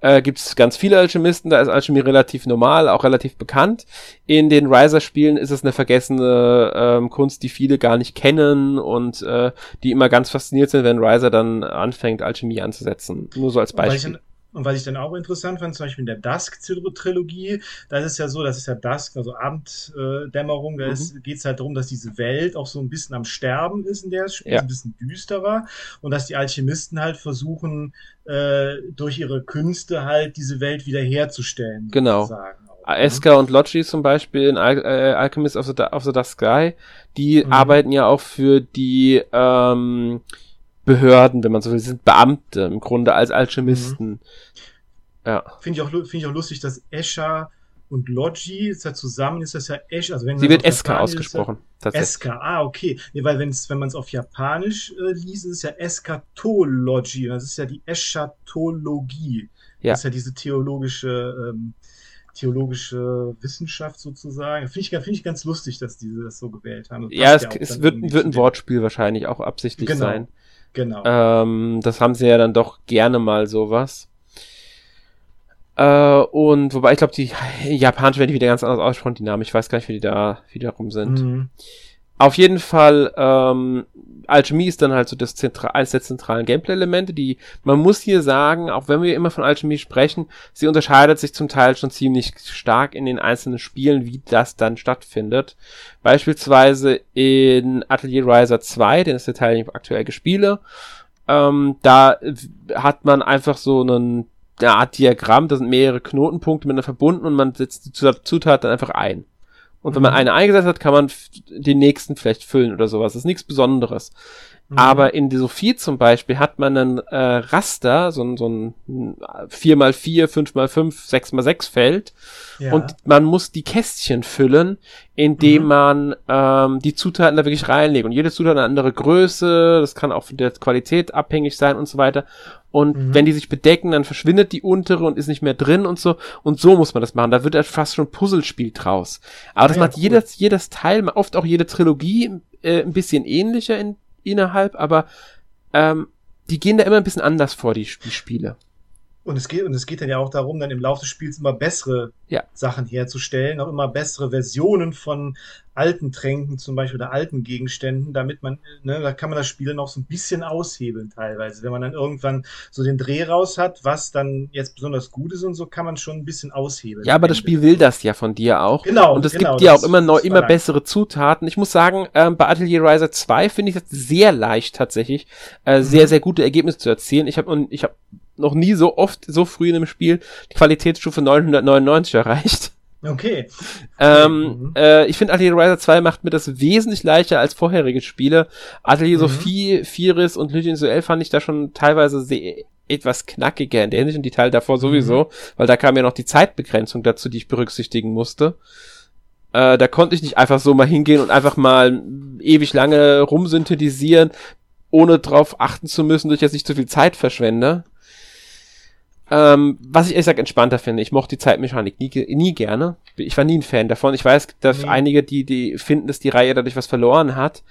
äh, gibt es ganz viele Alchemisten. Da ist Alchemie relativ normal, auch relativ bekannt. In den Riser-Spielen ist es eine vergessene ähm, Kunst, die viele gar nicht kennen und äh, die immer ganz fasziniert sind, wenn Riser dann anfängt, Alchemie anzusetzen. Nur so als Beispiel Und was ich dann auch interessant fand, zum Beispiel in der Dusk-Trilogie, da ist es ja so, das ist ja Dusk, also Abenddämmerung, da mhm. geht es halt darum, dass diese Welt auch so ein bisschen am Sterben ist, in der es ja. ein bisschen düsterer und dass die Alchemisten halt versuchen, äh, durch ihre Künste halt diese Welt wiederherzustellen. Genau. Sozusagen. Eska und Logi zum Beispiel in Al äh, Alchemist of the, of the Dusk Sky, die mhm. arbeiten ja auch für die ähm, Behörden, wenn man so will, sind Beamte im Grunde als Alchemisten. Mhm. Ja. Finde ich, auch, finde ich auch lustig, dass Escher und Logi ist ja zusammen, ist das ja Esch, also wenn Sie wird Eska ausgesprochen. Ja Eska, ah, okay. Nee, weil wenn's, wenn man es auf Japanisch äh, liest, ist es ja Eskatology. Das ist ja die Eschatologie. Ja. Das ist ja diese theologische, ähm, theologische Wissenschaft sozusagen. Finde ich, find ich ganz lustig, dass diese das so gewählt haben. ja, es, ja es wird, wird ein Wortspiel wahrscheinlich auch absichtlich genau. sein. Genau. Ähm, das haben sie ja dann doch gerne mal sowas. Äh, und wobei ich glaube, die Japaner werden die wieder ganz anders aussprechen, die Namen. Ich weiß gar nicht, wie die da wiederum sind. Mhm. Auf jeden Fall, ähm, Alchemie ist dann halt so das Zentra eines der zentralen Gameplay-Elemente, die, man muss hier sagen, auch wenn wir immer von Alchemie sprechen, sie unterscheidet sich zum Teil schon ziemlich stark in den einzelnen Spielen, wie das dann stattfindet. Beispielsweise in Atelier Riser 2, den ist der Teil, den ich aktuell gespiele, ähm, da hat man einfach so einen, eine Art Diagramm, da sind mehrere Knotenpunkte miteinander verbunden und man setzt die Zutat dann einfach ein. Und wenn man mhm. eine eingesetzt hat, kann man den nächsten vielleicht füllen oder sowas. Das ist nichts Besonderes. Mhm. Aber in Sophie zum Beispiel hat man einen äh, Raster, so ein, so ein 4x4, 5x5, 6x6 Feld. Ja. Und man muss die Kästchen füllen, indem mhm. man ähm, die Zutaten da wirklich reinlegt. Und jede Zutat eine andere Größe, das kann auch von der Qualität abhängig sein und so weiter. Und mhm. wenn die sich bedecken, dann verschwindet die untere und ist nicht mehr drin und so. Und so muss man das machen. Da wird halt fast schon Puzzlespiel draus. Aber das ja, macht cool. jedes, jedes Teil, oft auch jede Trilogie äh, ein bisschen ähnlicher in, innerhalb, aber ähm, die gehen da immer ein bisschen anders vor, die, die Spiele. Und es geht, und es geht dann ja auch darum, dann im Laufe des Spiels immer bessere ja. Sachen herzustellen, auch immer bessere Versionen von alten Tränken zum Beispiel oder alten Gegenständen, damit man, ne, da kann man das Spiel noch so ein bisschen aushebeln teilweise. Wenn man dann irgendwann so den Dreh raus hat, was dann jetzt besonders gut ist und so, kann man schon ein bisschen aushebeln. Ja, aber das Spiel will das ja von dir auch. Genau. Und es genau, gibt dir auch immer neu, immer bessere Zutaten. Ich muss sagen, ähm, bei Atelier Riser 2 finde ich das sehr leicht tatsächlich, äh, mhm. sehr, sehr gute Ergebnisse zu erzielen. Ich habe ich habe noch nie so oft, so früh in einem Spiel die Qualitätsstufe 999 erreicht. Okay. Ähm, mhm. äh, ich finde Atelier Riser 2 macht mir das wesentlich leichter als vorherige Spiele. Atelier mhm. Sophie, Firis und Lydian Suel fand ich da schon teilweise sehr, etwas knackiger in der Hinsicht und die Teile davor sowieso, mhm. weil da kam ja noch die Zeitbegrenzung dazu, die ich berücksichtigen musste. Äh, da konnte ich nicht einfach so mal hingehen und einfach mal ewig lange rumsynthetisieren, ohne drauf achten zu müssen, dass ich jetzt nicht zu viel Zeit verschwende. Ähm, was ich ehrlich gesagt entspannter finde. Ich mochte die Zeitmechanik nie, nie gerne. Ich war nie ein Fan davon. Ich weiß, dass nee. einige, die, die finden, dass die Reihe dadurch was verloren hat.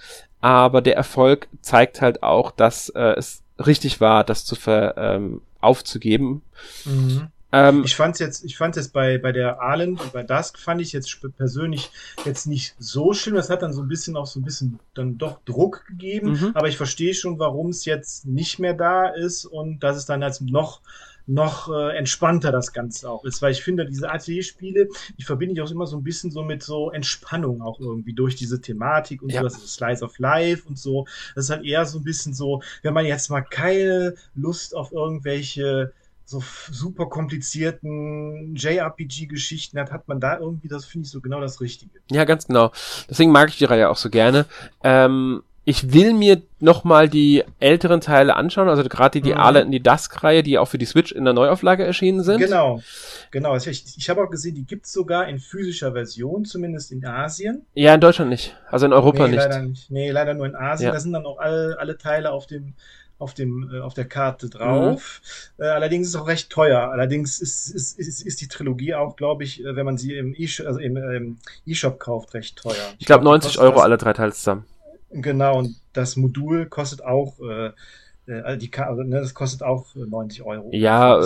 Aber der Erfolg zeigt halt auch, dass äh, es richtig war, das zu ver, ähm, aufzugeben. Mhm. Ähm, ich fand's jetzt, ich fand's jetzt bei, bei der Arlen und bei Dusk fand ich jetzt persönlich jetzt nicht so schlimm. Das hat dann so ein bisschen auch so ein bisschen dann doch Druck gegeben. Mhm. Aber ich verstehe schon, warum es jetzt nicht mehr da ist und dass es dann als noch noch äh, entspannter das Ganze auch ist, weil ich finde, diese Atelierspiele, die verbinde ich auch immer so ein bisschen so mit so Entspannung auch irgendwie durch diese Thematik und ja. so, das ist Slice of Life und so. Das ist halt eher so ein bisschen so, wenn man jetzt mal keine Lust auf irgendwelche so super komplizierten JRPG-Geschichten hat, hat man da irgendwie, das finde ich so genau das Richtige. Ja, ganz genau. Deswegen mag ich die Reihe auch so gerne. Ähm, ich will mir nochmal die älteren Teile anschauen, also gerade die, die mhm. Arlet und die Dusk-Reihe, die auch für die Switch in der Neuauflage erschienen sind. Genau, genau. Also ich, ich habe auch gesehen, die gibt's sogar in physischer Version, zumindest in Asien. Ja, in Deutschland nicht. Also in Europa nee, nicht. Leider nicht. Nee, leider nur in Asien. Ja. Da sind dann auch alle, alle Teile auf dem auf dem äh, auf der Karte drauf. Mhm. Äh, allerdings ist es auch recht teuer. Allerdings ist, ist, ist, ist die Trilogie auch, glaube ich, äh, wenn man sie im E-Shop also im, ähm, e kauft, recht teuer. Ich, ich glaube glaub, 90 Euro alle drei Teile zusammen. Genau, und das Modul kostet auch, äh, äh die, also, ne, das kostet auch 90 äh, Euro. Ja,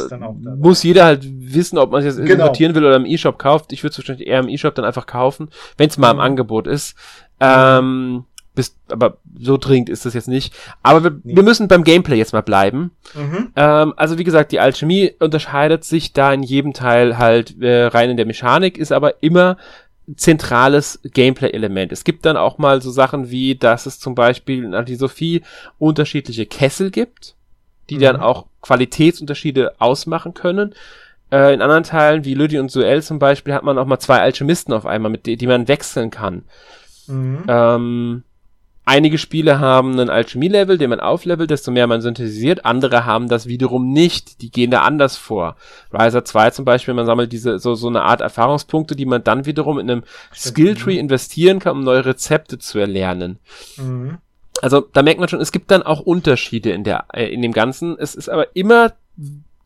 muss jeder halt wissen, ob man es jetzt genau. importieren will oder im E-Shop kauft. Ich würde es wahrscheinlich eher im E-Shop dann einfach kaufen, wenn es mal im mhm. Angebot ist. Ähm, Bis, aber so dringend ist das jetzt nicht. Aber wir, nee. wir müssen beim Gameplay jetzt mal bleiben. Mhm. Ähm, also wie gesagt, die Alchemie unterscheidet sich da in jedem Teil halt äh, rein in der Mechanik, ist aber immer zentrales Gameplay-Element. Es gibt dann auch mal so Sachen wie, dass es zum Beispiel in Antisophie unterschiedliche Kessel gibt, die mhm. dann auch Qualitätsunterschiede ausmachen können. Äh, in anderen Teilen, wie Lüdi und Suel zum Beispiel, hat man auch mal zwei Alchemisten auf einmal, mit die, die man wechseln kann. Mhm. Ähm, einige Spiele haben einen Alchemie-Level, den man auflevelt, desto mehr man synthetisiert. Andere haben das wiederum nicht. Die gehen da anders vor. Riser 2 zum Beispiel, man sammelt diese, so, so eine Art Erfahrungspunkte, die man dann wiederum in einem Skilltree investieren kann, um neue Rezepte zu erlernen. Mhm. Also, da merkt man schon, es gibt dann auch Unterschiede in der, äh, in dem Ganzen. Es ist aber immer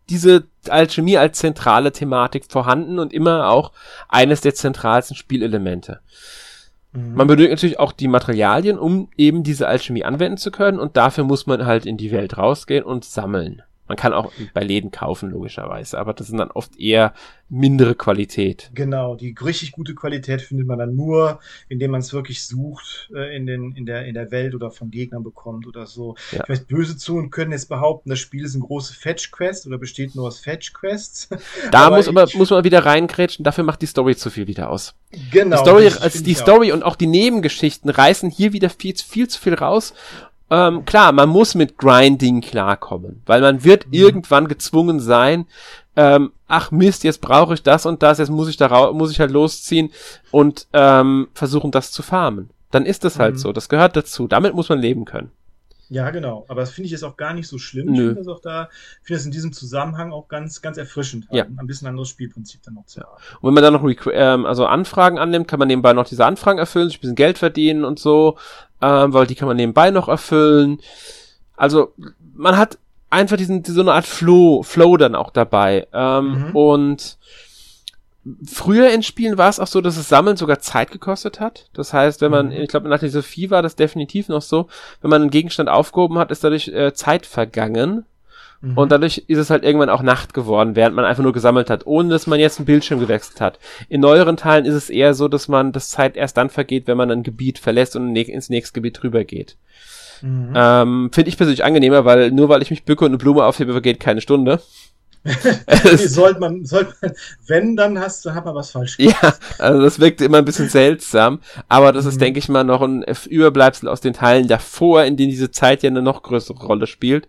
diese Alchemie als zentrale Thematik vorhanden und immer auch eines der zentralsten Spielelemente. Mhm. Man benötigt natürlich auch die Materialien, um eben diese Alchemie anwenden zu können und dafür muss man halt in die Welt rausgehen und sammeln. Man kann auch bei Läden kaufen, logischerweise, aber das sind dann oft eher mindere Qualität. Genau, die richtig gute Qualität findet man dann nur, indem man es wirklich sucht äh, in, den, in, der, in der Welt oder von Gegnern bekommt oder so. Ja. Ich weiß, böse Zungen können jetzt behaupten, das Spiel ist ein große Fetch-Quest oder besteht nur aus Fetch-Quests. Da aber muss, aber, muss man wieder reinkrätschen, dafür macht die Story zu viel wieder aus. Genau. Die Story, also die Story und auch die Nebengeschichten reißen hier wieder viel, viel zu viel raus ähm, klar, man muss mit Grinding klarkommen, weil man wird mhm. irgendwann gezwungen sein, ähm, ach Mist, jetzt brauche ich das und das, jetzt muss ich da muss ich halt losziehen und ähm, versuchen, das zu farmen. Dann ist das halt mhm. so. Das gehört dazu. Damit muss man leben können. Ja, genau. Aber das finde ich jetzt auch gar nicht so schlimm. Nö. Ich finde das auch da, finde das in diesem Zusammenhang auch ganz, ganz erfrischend. Ja. Ein bisschen anderes Spielprinzip dann noch zu haben. Und wenn man dann noch ähm, also Anfragen annimmt, kann man nebenbei noch diese Anfragen erfüllen, sich ein bisschen Geld verdienen und so, ähm, weil die kann man nebenbei noch erfüllen. Also man hat einfach diesen, so eine Art Flow, Flow dann auch dabei. Ähm, mhm. Und Früher in Spielen war es auch so, dass das Sammeln sogar Zeit gekostet hat. Das heißt, wenn man, mhm. ich glaube, nach der Sophie war das definitiv noch so, wenn man einen Gegenstand aufgehoben hat, ist dadurch äh, Zeit vergangen. Mhm. Und dadurch ist es halt irgendwann auch Nacht geworden, während man einfach nur gesammelt hat, ohne dass man jetzt einen Bildschirm gewechselt hat. In neueren Teilen ist es eher so, dass man das Zeit erst dann vergeht, wenn man ein Gebiet verlässt und ins nächste Gebiet rübergeht. Mhm. Ähm, Finde ich persönlich angenehmer, weil nur weil ich mich bücke und eine Blume aufhebe, vergeht keine Stunde. Sollte man, sollte man, wenn, dann hast du, hat man was falsch gemacht. Ja, also das wirkt immer ein bisschen seltsam, aber das ist, mhm. denke ich mal, noch ein Überbleibsel aus den Teilen davor, in denen diese Zeit ja eine noch größere Rolle spielt,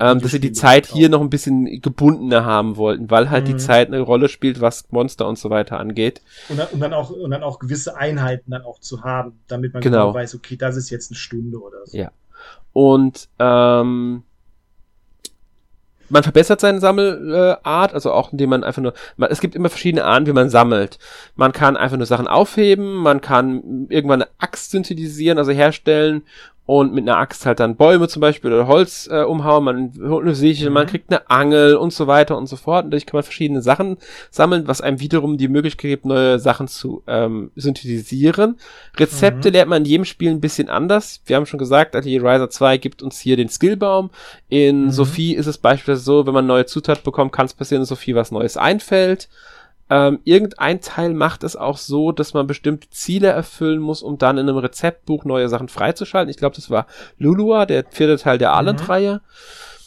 ähm, dass sie die Zeit hier noch ein bisschen gebundener haben wollten, weil halt mhm. die Zeit eine Rolle spielt, was Monster und so weiter angeht. Und dann, und dann auch, und dann auch gewisse Einheiten dann auch zu haben, damit man genau, genau weiß, okay, das ist jetzt eine Stunde oder so. Ja. Und, ähm, man verbessert seine Sammelart, also auch indem man einfach nur, man, es gibt immer verschiedene Arten, wie man sammelt. Man kann einfach nur Sachen aufheben, man kann irgendwann eine Axt synthetisieren, also herstellen und mit einer Axt halt dann Bäume zum Beispiel oder Holz äh, umhauen, man holt eine Sichel, mhm. man kriegt eine Angel und so weiter und so fort. Und dadurch kann man verschiedene Sachen sammeln, was einem wiederum die Möglichkeit gibt, neue Sachen zu ähm, synthetisieren. Rezepte mhm. lernt man in jedem Spiel ein bisschen anders. Wir haben schon gesagt, Atelier Riser 2 gibt uns hier den Skillbaum. In mhm. Sophie ist es beispielsweise so, wenn man neue Zutaten bekommt, kann es passieren, dass Sophie was Neues einfällt. Ähm, irgendein Teil macht es auch so, dass man bestimmte Ziele erfüllen muss, um dann in einem Rezeptbuch neue Sachen freizuschalten. Ich glaube, das war Lulua, der vierte Teil der Allen-Reihe.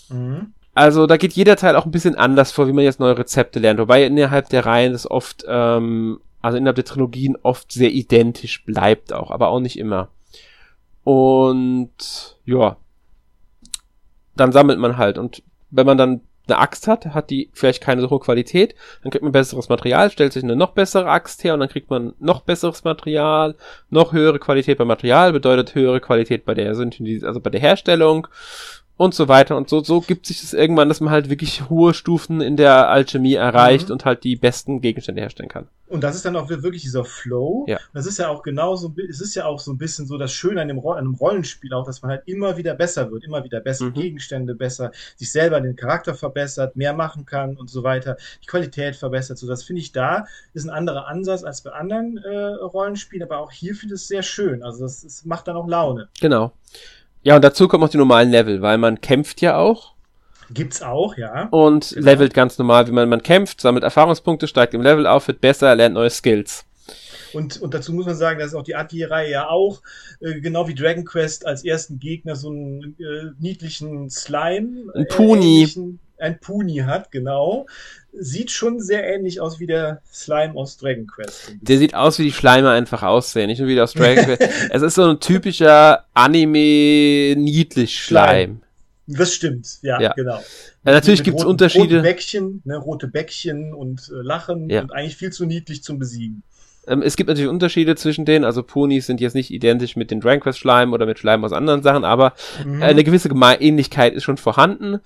Mhm. mhm. Also da geht jeder Teil auch ein bisschen anders vor, wie man jetzt neue Rezepte lernt. Wobei innerhalb der Reihen das oft, ähm, also innerhalb der Trilogien oft sehr identisch bleibt auch, aber auch nicht immer. Und ja, dann sammelt man halt. Und wenn man dann eine Axt hat, hat die vielleicht keine so hohe Qualität, dann kriegt man besseres Material, stellt sich eine noch bessere Axt her und dann kriegt man noch besseres Material, noch höhere Qualität beim Material, bedeutet höhere Qualität bei der Synthesis, also bei der Herstellung und so weiter und so. So gibt sich das irgendwann, dass man halt wirklich hohe Stufen in der Alchemie erreicht mhm. und halt die besten Gegenstände herstellen kann. Und das ist dann auch wirklich dieser Flow. Ja. Das ist ja auch genauso, es ist ja auch so ein bisschen so das Schöne an dem, an einem Rollenspiel auch, dass man halt immer wieder besser wird, immer wieder bessere mhm. Gegenstände, besser, sich selber den Charakter verbessert, mehr machen kann und so weiter, die Qualität verbessert. So, das finde ich da ist ein anderer Ansatz als bei anderen äh, Rollenspielen, aber auch hier finde ich es sehr schön. Also das, das macht dann auch Laune. Genau. Ja, und dazu kommen auch die normalen Level, weil man kämpft ja auch. Gibt's auch, ja. Und genau. levelt ganz normal, wie man, man kämpft, sammelt Erfahrungspunkte, steigt im Level auf, wird besser, lernt neue Skills. Und, und dazu muss man sagen, dass auch die Atelier-Reihe ja auch, äh, genau wie Dragon Quest, als ersten Gegner so einen äh, niedlichen Slime. Ein Puni. Äh, ein Puni hat, genau. Sieht schon sehr ähnlich aus wie der Slime aus Dragon Quest. Der sieht aus, wie die Schleime einfach aussehen, nicht nur wie aus Dragon Quest. es ist so ein typischer Anime-Niedlich-Schleim. Das stimmt, ja, ja. genau. Ja, natürlich gibt es Unterschiede. Rote Bäckchen, ne, rote Bäckchen und äh, Lachen ja. und eigentlich viel zu niedlich zum Besiegen. Ähm, es gibt natürlich Unterschiede zwischen denen, also Ponis sind jetzt nicht identisch mit den Dragon Quest Schleim oder mit Schleim aus anderen Sachen, aber mhm. eine gewisse Geme Ähnlichkeit ist schon vorhanden.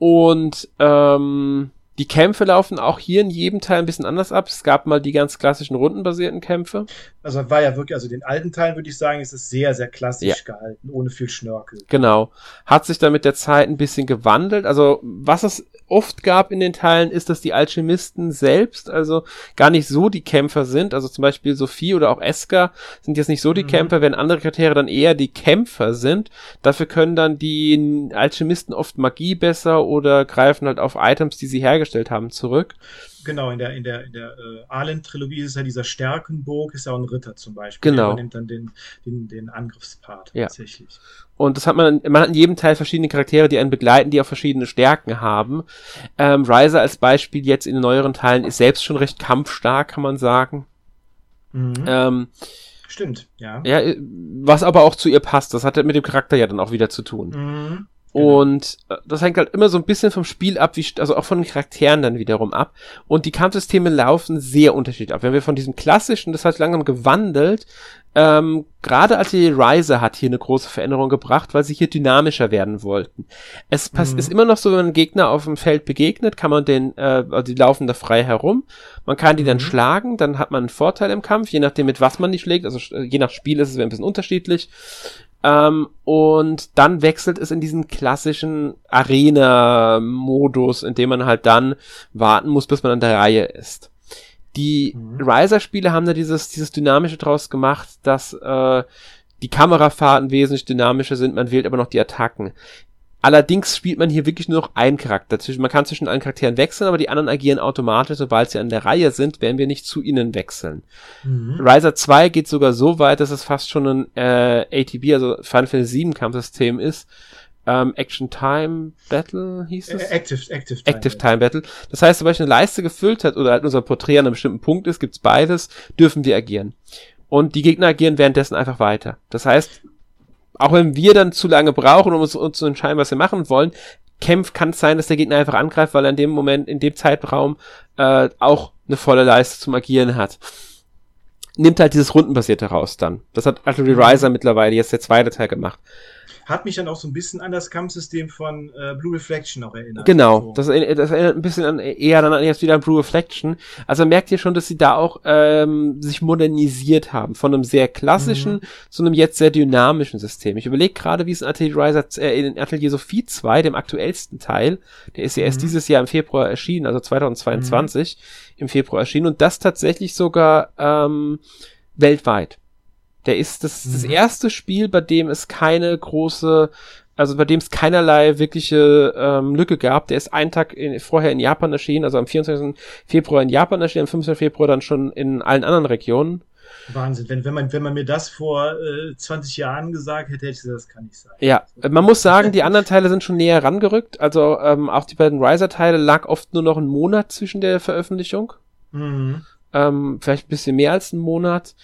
Und ähm, die Kämpfe laufen auch hier in jedem Teil ein bisschen anders ab. Es gab mal die ganz klassischen rundenbasierten Kämpfe. Also war ja wirklich, also den alten Teilen würde ich sagen, ist es sehr, sehr klassisch ja. gehalten, ohne viel Schnörkel. Genau. Hat sich dann mit der Zeit ein bisschen gewandelt. Also was es oft gab in den Teilen, ist, dass die Alchemisten selbst also gar nicht so die Kämpfer sind. Also zum Beispiel Sophie oder auch Eska sind jetzt nicht so die mhm. Kämpfer, während andere Charaktere dann eher die Kämpfer sind. Dafür können dann die Alchemisten oft Magie besser oder greifen halt auf Items, die sie hergestellt haben, zurück. Genau, in der, in der, in der äh, Arlen-Trilogie ist ja dieser Stärkenburg, ist ja auch ein Ritter zum Beispiel. Genau. Der übernimmt dann den, den, den Angriffspart ja. tatsächlich. Und das hat man, man hat in jedem Teil verschiedene Charaktere, die einen begleiten, die auch verschiedene Stärken haben. Ähm, Ryzer als Beispiel jetzt in den neueren Teilen ist selbst schon recht kampfstark, kann man sagen. Mhm. Ähm, Stimmt, ja. Ja, was aber auch zu ihr passt. Das hat mit dem Charakter ja dann auch wieder zu tun. Mhm. Genau. Und äh, das hängt halt immer so ein bisschen vom Spiel ab, wie, also auch von den Charakteren dann wiederum ab. Und die Kampfsysteme laufen sehr unterschiedlich ab. Wenn wir von diesem klassischen, das hat langsam gewandelt, ähm, gerade Atelier Riser hat hier eine große Veränderung gebracht, weil sie hier dynamischer werden wollten. Es mhm. ist immer noch so, wenn man einen Gegner auf dem Feld begegnet, kann man den, äh, also die laufen da frei herum. Man kann die mhm. dann schlagen, dann hat man einen Vorteil im Kampf, je nachdem mit was man die schlägt. Also je nach Spiel ist es ein bisschen unterschiedlich. Ähm, und dann wechselt es in diesen klassischen Arena-Modus, in dem man halt dann warten muss, bis man an der Reihe ist. Die mhm. Riser-Spiele haben da dieses, dieses Dynamische draus gemacht, dass äh, die Kamerafahrten wesentlich dynamischer sind, man wählt aber noch die Attacken. Allerdings spielt man hier wirklich nur noch einen Charakter. Man kann zwischen allen Charakteren wechseln, aber die anderen agieren automatisch, sobald sie an der Reihe sind, werden wir nicht zu ihnen wechseln. Mhm. Riser 2 geht sogar so weit, dass es fast schon ein äh, ATB, also Final Fantasy 7 Kampfsystem ist. Ähm, Action Time Battle hieß es? Äh, Active, Active, Time, Active Time Battle. Das heißt, sobald eine Leiste gefüllt hat oder halt unser Porträt an einem bestimmten Punkt ist, gibt's beides, dürfen wir agieren. Und die Gegner agieren währenddessen einfach weiter. Das heißt, auch wenn wir dann zu lange brauchen, um uns, uns zu entscheiden, was wir machen wollen, kämpft, kann es sein, dass der Gegner einfach angreift, weil er in dem Moment, in dem Zeitraum äh, auch eine volle Leiste zum Agieren hat. Nimmt halt dieses Rundenbasierte raus dann. Das hat Artillery Riser mittlerweile jetzt der zweite Teil gemacht hat mich dann auch so ein bisschen an das Kampfsystem von äh, Blue Reflection auch erinnert. Genau, so. das, das, erinnert ein bisschen an eher dann jetzt wieder an Blue Reflection. Also merkt ihr schon, dass sie da auch ähm, sich modernisiert haben von einem sehr klassischen mhm. zu einem jetzt sehr dynamischen System. Ich überlege gerade, wie es in Atelier Riser, äh, in Atelier Sophie 2, dem aktuellsten Teil, der ist ja erst mhm. dieses Jahr im Februar erschienen, also 2022 mhm. im Februar erschienen und das tatsächlich sogar ähm, weltweit. Der ist das, mhm. das erste Spiel, bei dem es keine große, also bei dem es keinerlei wirkliche ähm, Lücke gab. Der ist einen Tag in, vorher in Japan erschienen, also am 24. Februar in Japan erschienen, am 15. Februar dann schon in allen anderen Regionen. Wahnsinn. Wenn, wenn, man, wenn man mir das vor äh, 20 Jahren gesagt hätte, hätte ich gesagt, das kann nicht sein. Ja, man muss sagen, die anderen Teile sind schon näher rangerückt. Also ähm, auch die beiden Riser-Teile lag oft nur noch ein Monat zwischen der Veröffentlichung. Mhm. Ähm, vielleicht ein bisschen mehr als einen Monat.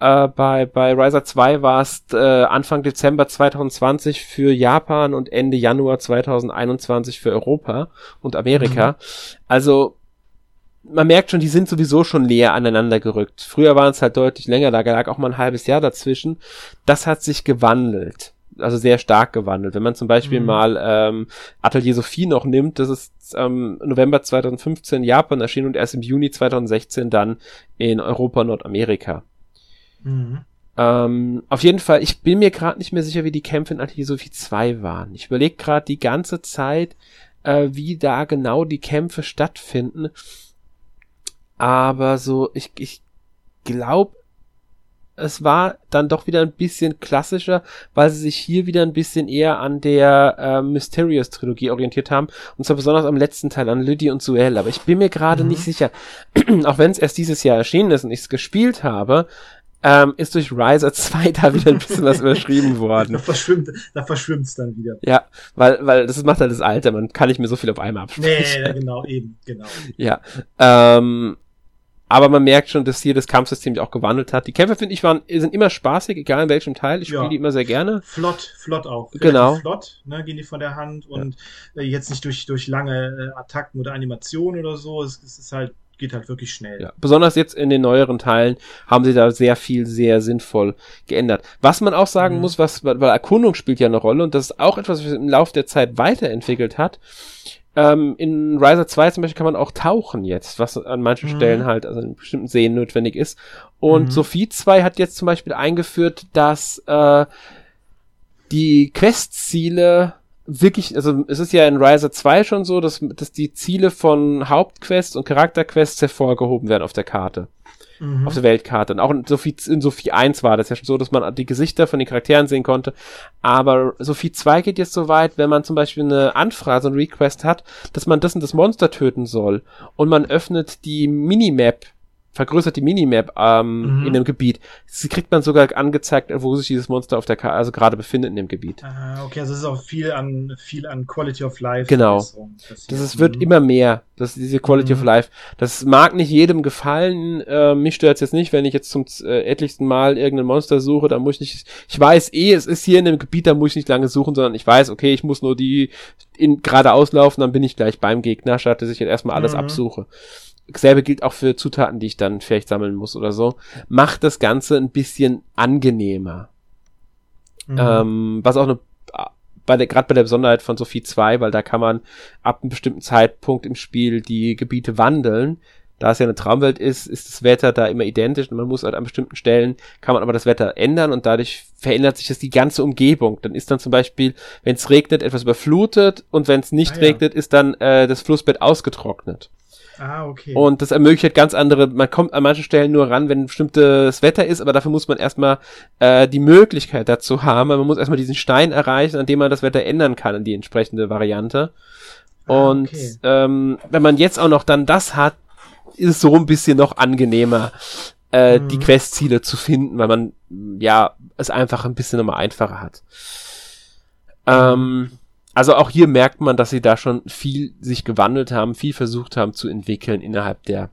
Äh, bei, bei Riser 2 war es äh, Anfang Dezember 2020 für Japan und Ende Januar 2021 für Europa und Amerika. Mhm. Also man merkt schon, die sind sowieso schon näher aneinander gerückt. Früher waren es halt deutlich länger, da lag auch mal ein halbes Jahr dazwischen. Das hat sich gewandelt. Also sehr stark gewandelt. Wenn man zum Beispiel mhm. mal ähm, Atelier Sophie noch nimmt, das ist ähm, November 2015 in Japan erschienen und erst im Juni 2016 dann in Europa und Nordamerika. Mhm. Ähm, auf jeden Fall, ich bin mir gerade nicht mehr sicher, wie die Kämpfe in Atelier Sophie 2 waren. Ich überlege gerade die ganze Zeit, äh, wie da genau die Kämpfe stattfinden. Aber so, ich, ich glaube, es war dann doch wieder ein bisschen klassischer, weil sie sich hier wieder ein bisschen eher an der äh, Mysterious-Trilogie orientiert haben. Und zwar besonders am letzten Teil, an Lydie und Suel. Aber ich bin mir gerade mhm. nicht sicher, auch wenn es erst dieses Jahr erschienen ist und ich es gespielt habe, ähm, ist durch Riser 2 da wieder ein bisschen was überschrieben worden. Da verschwimmt, da verschwimmt's dann wieder. Ja, weil, weil das macht halt das Alter, man kann nicht mehr so viel auf einmal absprechen. Nee, genau, eben, genau. Ja, ähm, aber man merkt schon, dass hier das Kampfsystem sich auch gewandelt hat. Die Kämpfe, finde ich, waren, sind immer spaßig, egal in welchem Teil. Ich spiele ja. die immer sehr gerne. Flott, flott auch. Genau. Flott, ne, gehen die von der Hand und ja. äh, jetzt nicht durch, durch lange äh, Attacken oder Animationen oder so. Es, es ist halt geht halt wirklich schnell. Ja, besonders jetzt in den neueren Teilen haben sie da sehr viel, sehr sinnvoll geändert. Was man auch sagen mhm. muss, was, weil Erkundung spielt ja eine Rolle und das ist auch etwas, was sich im Laufe der Zeit weiterentwickelt hat. Ähm, in Riser 2 zum Beispiel kann man auch tauchen jetzt, was an manchen mhm. Stellen halt, also in bestimmten Seen notwendig ist. Und mhm. Sophie 2 hat jetzt zum Beispiel eingeführt, dass äh, die Questziele wirklich, also es ist ja in Riser 2 schon so, dass, dass die Ziele von Hauptquests und Charakterquests hervorgehoben werden auf der Karte. Mhm. Auf der Weltkarte. Und auch in Sophie, in Sophie 1 war das ja schon so, dass man die Gesichter von den Charakteren sehen konnte. Aber Sophie 2 geht jetzt so weit, wenn man zum Beispiel eine Anfrage, so ein Request hat, dass man das und das Monster töten soll. Und man öffnet die Minimap vergrößert die Minimap ähm, mhm. in dem Gebiet. Sie kriegt man sogar angezeigt, wo sich dieses Monster auf der Karte also gerade befindet in dem Gebiet. Ah, okay, also es ist auch viel an viel an Quality of Life. Genau. Das ist, wird mhm. immer mehr. Das ist diese Quality mhm. of Life. Das mag nicht jedem gefallen. Äh, mich stört es jetzt nicht, wenn ich jetzt zum äh, etlichsten Mal irgendein Monster suche, dann muss ich nicht. Ich weiß eh, es ist hier in dem Gebiet, da muss ich nicht lange suchen, sondern ich weiß, okay, ich muss nur die in gerade auslaufen, dann bin ich gleich beim Gegner, statt dass ich jetzt erstmal alles mhm. absuche selbe gilt auch für Zutaten, die ich dann vielleicht sammeln muss oder so, macht das Ganze ein bisschen angenehmer. Mhm. Ähm, was auch eine bei der, gerade bei der Besonderheit von Sophie 2, weil da kann man ab einem bestimmten Zeitpunkt im Spiel die Gebiete wandeln. Da es ja eine Traumwelt ist, ist das Wetter da immer identisch und man muss halt an bestimmten Stellen, kann man aber das Wetter ändern und dadurch verändert sich das die ganze Umgebung. Dann ist dann zum Beispiel, wenn es regnet, etwas überflutet und wenn es nicht ah, ja. regnet, ist dann äh, das Flussbett ausgetrocknet. Ah, okay. Und das ermöglicht ganz andere, man kommt an manchen Stellen nur ran, wenn bestimmtes Wetter ist, aber dafür muss man erstmal äh, die Möglichkeit dazu haben. Man muss erstmal diesen Stein erreichen, an dem man das Wetter ändern kann in die entsprechende Variante. Ah, Und okay. ähm, wenn man jetzt auch noch dann das hat, ist es so ein bisschen noch angenehmer, äh, mhm. die Questziele zu finden, weil man ja es einfach ein bisschen nochmal einfacher hat. Ähm, also auch hier merkt man, dass sie da schon viel sich gewandelt haben, viel versucht haben zu entwickeln innerhalb der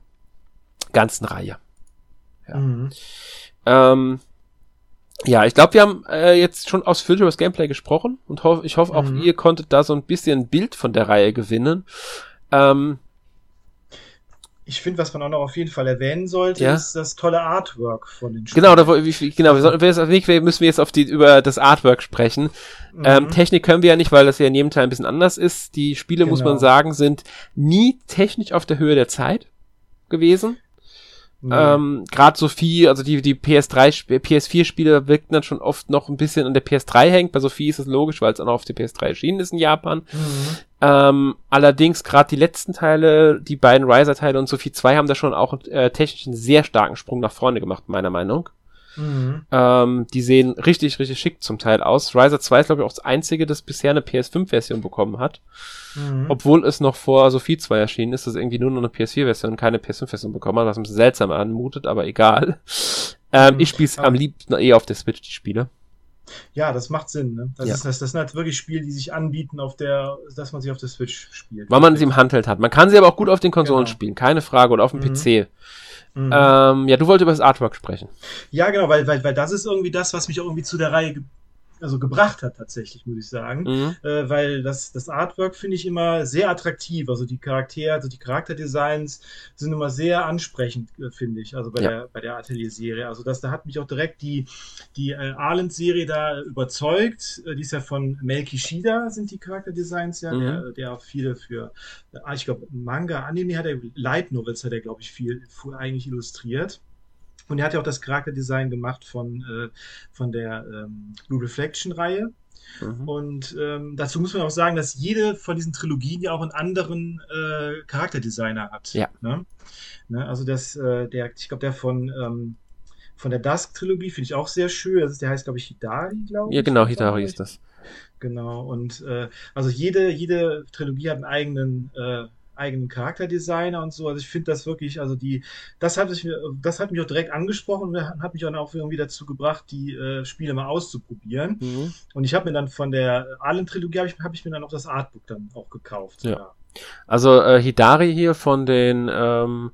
ganzen Reihe. Ja, mhm. ähm, ja ich glaube, wir haben äh, jetzt schon ausführlich über das Gameplay gesprochen und ho ich hoffe, auch mhm. ihr konntet da so ein bisschen ein Bild von der Reihe gewinnen. Ähm, ich finde, was man auch noch auf jeden Fall erwähnen sollte, ja? ist das tolle Artwork von den Spielen. Genau, da, genau, wir, sollten, wir müssen wir jetzt auf die, über das Artwork sprechen. Mhm. Ähm, Technik können wir ja nicht, weil das ja in jedem Teil ein bisschen anders ist. Die Spiele, genau. muss man genau. sagen, sind nie technisch auf der Höhe der Zeit gewesen. Nee. Ähm, Gerade Sophie, also die, die PS3, PS4-Spiele wirkten dann schon oft noch ein bisschen an der PS3 hängt. Bei Sophie ist es logisch, weil es auch noch auf der PS3 erschienen ist in Japan. Mhm. Ähm, allerdings gerade die letzten Teile, die beiden Riser-Teile und Sophie 2 haben da schon auch äh, technisch einen sehr starken Sprung nach vorne gemacht, meiner Meinung. Mhm. Ähm, die sehen richtig, richtig schick zum Teil aus. Riser 2 ist, glaube ich, auch das einzige, das bisher eine PS5-Version bekommen hat. Mhm. Obwohl es noch vor Sophie 2 erschienen ist, das irgendwie nur noch eine PS4-Version und keine PS5-Version bekommen hat, was ein bisschen seltsam anmutet, aber egal. Ähm, mhm. Ich spiele es am liebsten eh auf der Switch, die Spiele. Ja, das macht Sinn. Ne? Das, ja. ist, das, das sind halt wirklich Spiele, die sich anbieten, auf der, dass man sie auf der Switch spielt. Weil man sie im Handheld hat. Man kann sie aber auch gut auf den Konsolen genau. spielen, keine Frage, oder auf dem mhm. PC. Mhm. Ähm, ja, du wolltest über das Artwork sprechen. Ja, genau, weil, weil, weil das ist irgendwie das, was mich auch irgendwie zu der Reihe also gebracht hat tatsächlich, muss ich sagen. Mhm. Äh, weil das, das Artwork finde ich immer sehr attraktiv. Also die Charaktere, also die Charakterdesigns sind immer sehr ansprechend, äh, finde ich, also bei ja. der, bei der Atelier-Serie. Also das, da hat mich auch direkt die, die äh, Arland-Serie da überzeugt. Äh, die ist ja von Melki Shida, sind die Charakterdesigns ja, mhm. der, der auch viele für, äh, ich glaube, Manga, Anime hat er, Light Novels hat er, glaube ich, viel eigentlich illustriert. Und er hat ja auch das Charakterdesign gemacht von, äh, von der ähm, Blue Reflection-Reihe. Mhm. Und ähm, dazu muss man auch sagen, dass jede von diesen Trilogien ja auch einen anderen äh, Charakterdesigner hat. Ja. Ne? Ne? Also das, äh, der, ich glaube, der von ähm, von der Dusk-Trilogie finde ich auch sehr schön. Das ist, der heißt, glaube ich, Hidari, glaube ich. Ja, genau, Hidari ist das. Genau, und äh, also jede, jede Trilogie hat einen eigenen, äh, eigenen Charakterdesigner und so. Also ich finde das wirklich, also die, das hat, sich, das hat mich auch direkt angesprochen und hat mich auch irgendwie dazu gebracht, die äh, Spiele mal auszuprobieren. Mhm. Und ich habe mir dann von der Allen-Trilogie, habe ich, hab ich mir dann auch das Artbook dann auch gekauft. Ja. ja. Also äh, Hidari hier von den ähm,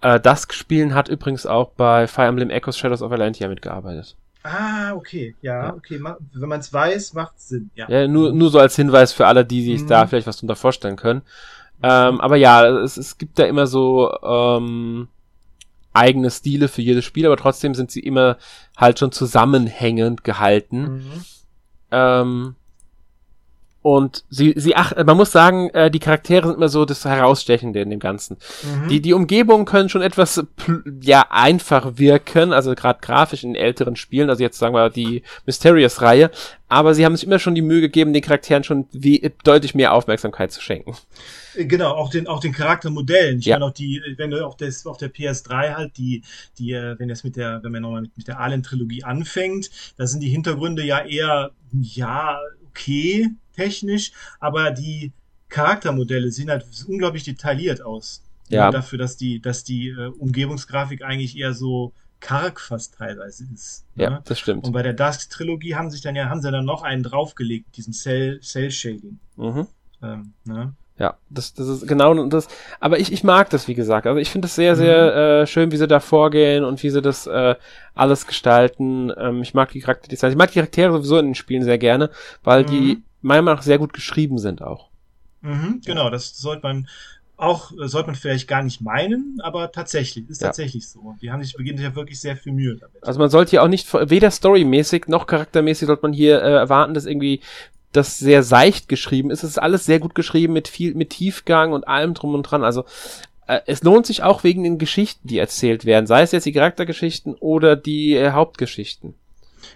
äh, Dusk-Spielen hat übrigens auch bei Fire Emblem Echoes Shadows of Valentia mitgearbeitet. Ah, okay, ja, ja. okay. Wenn man es weiß, macht es Sinn. Ja. ja, nur, nur so als Hinweis für alle, die sich mhm. da vielleicht was drunter vorstellen können. Ähm, aber ja, es, es gibt da immer so ähm, eigene Stile für jedes Spiel, aber trotzdem sind sie immer halt schon zusammenhängend gehalten. Mhm. Ähm, und sie, sie ach, man muss sagen, äh, die Charaktere sind immer so das Herausstechende in dem Ganzen. Mhm. Die, die Umgebungen können schon etwas, ja, einfach wirken, also gerade grafisch in älteren Spielen, also jetzt sagen wir die Mysterious-Reihe, aber sie haben sich immer schon die Mühe gegeben, den Charakteren schon wie, deutlich mehr Aufmerksamkeit zu schenken. Genau, auch den, auch den Charaktermodellen. Ich ja. meine auch die, wenn du auch das auf der PS3 halt die, die, äh, wenn das mit der, wenn man nochmal mit, mit der Alien-Trilogie anfängt, da sind die Hintergründe ja eher, ja, okay, technisch, aber die Charaktermodelle sehen halt unglaublich detailliert aus. Ja. Dafür, dass die, dass die äh, Umgebungsgrafik eigentlich eher so karg fast teilweise ist. Ja, ne? das stimmt. Und bei der Dusk-Trilogie haben sich dann ja, haben sie dann noch einen draufgelegt, diesen Cell, Cell Shading. Mhm. Ähm, ne? Ja, das, das ist genau das. Aber ich, ich mag das, wie gesagt. Also ich finde es sehr, sehr mhm. äh, schön, wie sie da vorgehen und wie sie das äh, alles gestalten. Ähm, ich mag die Charakterdesigns. Ich mag die Charaktere sowieso in den Spielen sehr gerne, weil mhm. die meiner Meinung nach sehr gut geschrieben sind auch. Mhm, genau, das sollte man auch, sollte man vielleicht gar nicht meinen, aber tatsächlich, ist ja. tatsächlich so. Die haben sich, beginnen sich ja wirklich sehr viel Mühe damit. Also man sollte hier auch nicht, weder storymäßig noch charaktermäßig sollte man hier äh, erwarten, dass irgendwie das sehr seicht geschrieben ist. Es ist alles sehr gut geschrieben mit viel, mit Tiefgang und allem drum und dran. Also äh, es lohnt sich auch wegen den Geschichten, die erzählt werden. Sei es jetzt die Charaktergeschichten oder die äh, Hauptgeschichten.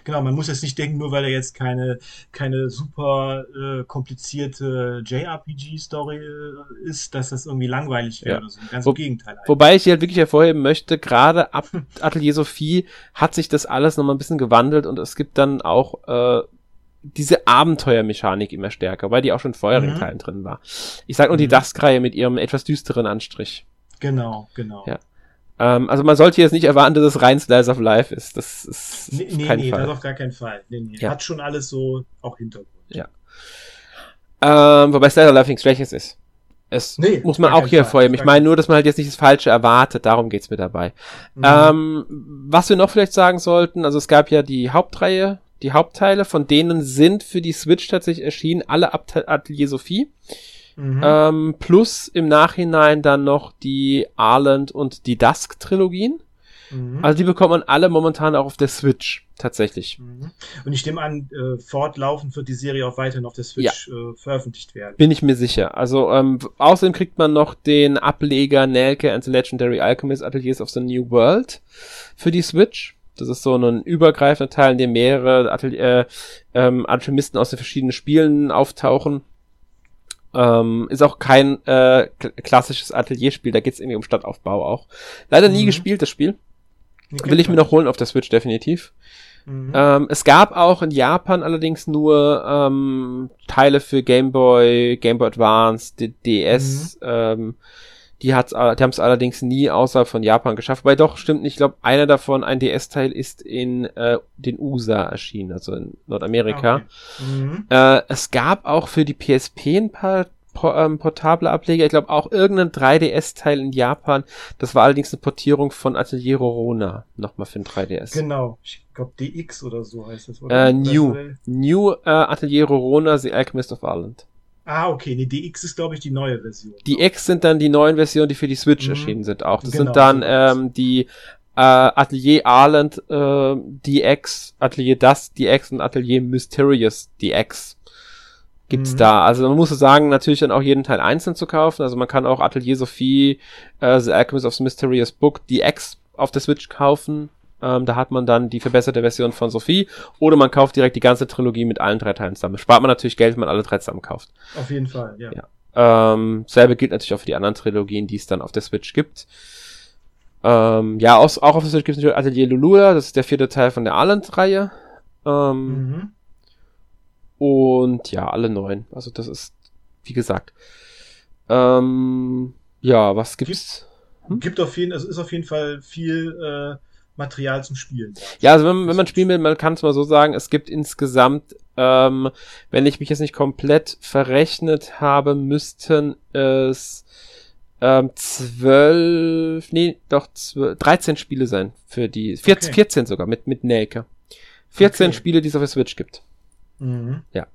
Genau, man muss jetzt nicht denken, nur weil er jetzt keine, keine super äh, komplizierte JRPG-Story äh, ist, dass das irgendwie langweilig wäre ja. oder so. Ganz Wo, im Gegenteil. Eigentlich. Wobei ich hier halt wirklich hervorheben möchte, gerade ab Atelier Sophie hat sich das alles nochmal ein bisschen gewandelt und es gibt dann auch äh, diese Abenteuermechanik immer stärker, weil die auch schon vorher mhm. in Teilen drin war. Ich sag nur mhm. die Dusk-Reihe mit ihrem etwas düsteren Anstrich. Genau, genau. Ja. Ähm, also man sollte jetzt nicht erwarten, dass es rein Slice of Life ist. Das ist nee, nee, kein nee Fall. das auf gar keinen Fall. Nee, nee. Ja. Hat schon alles so auch Hintergrund. Ja. Ähm, wobei Slice of Life nichts Schwäches ist. Es nee, muss man auch hier hervorheben. Ich meine nur, dass man halt jetzt nicht das Falsche erwartet. Darum geht's mir dabei. Mhm. Ähm, was wir noch vielleicht sagen sollten, also es gab ja die Hauptreihe, die Hauptteile, von denen sind für die Switch tatsächlich erschienen alle Ab Atelier Sophie. Mhm. Ähm, plus im Nachhinein dann noch die Arland und die Dusk-Trilogien. Mhm. Also die bekommt man alle momentan auch auf der Switch, tatsächlich. Mhm. Und ich nehme an, äh, fortlaufend wird die Serie auch weiterhin auf der Switch ja. äh, veröffentlicht werden. Bin ich mir sicher. Also ähm, außerdem kriegt man noch den Ableger Nelke and the Legendary Alchemist Ateliers of the New World für die Switch. Das ist so ein übergreifender Teil, in dem mehrere Atelier, äh, ähm, Alchemisten aus den verschiedenen Spielen auftauchen. Ähm, ist auch kein äh, klassisches Atelierspiel, da geht es irgendwie um Stadtaufbau auch. Leider nie mhm. gespielt, das Spiel. Will ich mir noch holen auf der Switch, definitiv. Mhm. Ähm, es gab auch in Japan allerdings nur ähm, Teile für Game Boy, Game Boy Advance, DS, mhm. ähm, die, hat's, die haben es allerdings nie außerhalb von Japan geschafft. Weil doch, stimmt nicht. Ich glaube, einer davon, ein DS-Teil, ist in äh, den USA erschienen, also in Nordamerika. Okay. Mhm. Äh, es gab auch für die PSP ein paar ähm, portable Ableger. Ich glaube auch irgendein 3DS-Teil in Japan. Das war allerdings eine Portierung von Atelier Rorona. Nochmal für ein 3DS. Genau. Ich glaube DX oder so heißt das, oder? Äh, New. New äh, Atelier Rorona, The Alchemist of Ireland. Ah, okay. Nee, die X ist, glaube ich, die neue Version. Die X sind dann die neuen Versionen, die für die Switch mhm. erschienen sind auch. Das genau, sind dann ähm, die äh, Atelier Arland äh, DX, Atelier Das DX und Atelier Mysterious DX gibt's mhm. da. Also man muss sagen, natürlich dann auch jeden Teil einzeln zu kaufen. Also man kann auch Atelier Sophie, äh, The Alchemist of the Mysterious Book DX auf der Switch kaufen. Ähm, da hat man dann die verbesserte Version von Sophie. Oder man kauft direkt die ganze Trilogie mit allen drei Teilen zusammen. Spart man natürlich Geld, wenn man alle drei zusammen kauft. Auf jeden Fall, ja. ja. Ähm, selbe gilt natürlich auch für die anderen Trilogien, die es dann auf der Switch gibt. Ähm, ja, aus, auch auf der Switch gibt es natürlich Atelier Lulula, das ist der vierte Teil von der Arland-Reihe. Ähm, mhm. Und ja, alle neun. Also das ist, wie gesagt. Ähm, ja, was gibt's? Gibt, hm? gibt auf jeden, also ist auf jeden Fall viel äh, Material zum Spielen. Ja, also wenn, wenn man spielen will, man kann es mal so sagen, es gibt insgesamt, ähm, wenn ich mich jetzt nicht komplett verrechnet habe, müssten es ähm, zwölf, nee, doch zwölf, 13 Spiele sein für die, 14, okay. 14 sogar mit, mit Nelke. 14 okay. Spiele, die es auf der Switch gibt. Mhm. Ja.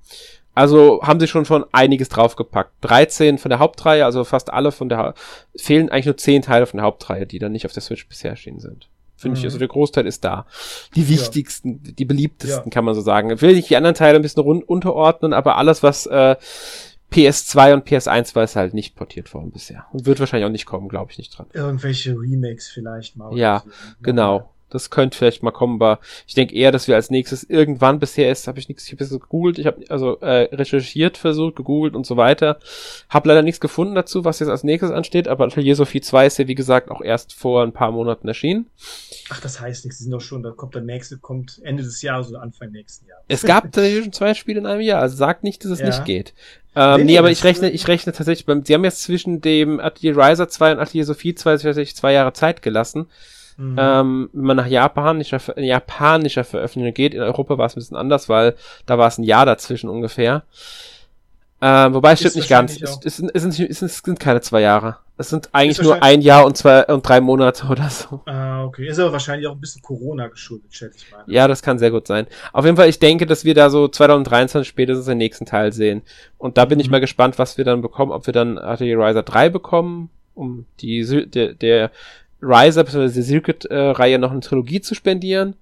Also haben sie schon schon einiges draufgepackt. 13 von der Hauptreihe, also fast alle von der, fehlen eigentlich nur 10 Teile von der Hauptreihe, die dann nicht auf der Switch bisher erschienen sind. Finde mhm. ich, also der Großteil ist da. Die wichtigsten, ja. die beliebtesten, ja. kann man so sagen. Ich will nicht die anderen Teile ein bisschen rund unterordnen, aber alles, was äh, PS2 und PS1 war es halt nicht portiert worden bisher. Und wird wahrscheinlich auch nicht kommen, glaube ich nicht dran. Irgendwelche Remakes vielleicht mal. Ja, so. genau. Das könnte vielleicht mal kommen, aber ich denke eher, dass wir als nächstes irgendwann bisher ist, habe ich nichts, ich habe gegoogelt, ich habe also äh, recherchiert, versucht, gegoogelt und so weiter. Habe leider nichts gefunden dazu, was jetzt als nächstes ansteht, aber Atelier Sophie 2 ist ja wie gesagt auch erst vor ein paar Monaten erschienen. Ach, das heißt nichts, sie sind doch schon, da kommt der nächste, kommt Ende des Jahres oder Anfang nächsten Jahres. Es gab tatsächlich schon zwei Spiele in einem Jahr, also sagt nicht, dass es ja. nicht geht. Ähm, nee, nee, aber ich rechne, ich rechne tatsächlich beim, sie haben jetzt zwischen dem Atelier Riser 2 und Atelier Sophie 2 tatsächlich zwei Jahre Zeit gelassen. Mhm. Ähm, wenn man nach japanischer, japanischer Veröffentlichung geht, in Europa war es ein bisschen anders, weil da war es ein Jahr dazwischen ungefähr. Äh, wobei es stimmt nicht ganz. Es, es, es, sind, es, sind, keine zwei Jahre. Es sind eigentlich nur ein Jahr und zwei und drei Monate oder so. Ah, okay. Ist aber wahrscheinlich auch ein bisschen Corona geschuldet, schätze ich mal. Ja, das kann sehr gut sein. Auf jeden Fall, ich denke, dass wir da so 2023 spätestens den nächsten Teil sehen. Und da bin mhm. ich mal gespannt, was wir dann bekommen. Ob wir dann Atelier Riser 3 bekommen, um die der, der Riser bzw. die Circuit-Reihe noch eine Trilogie zu spendieren.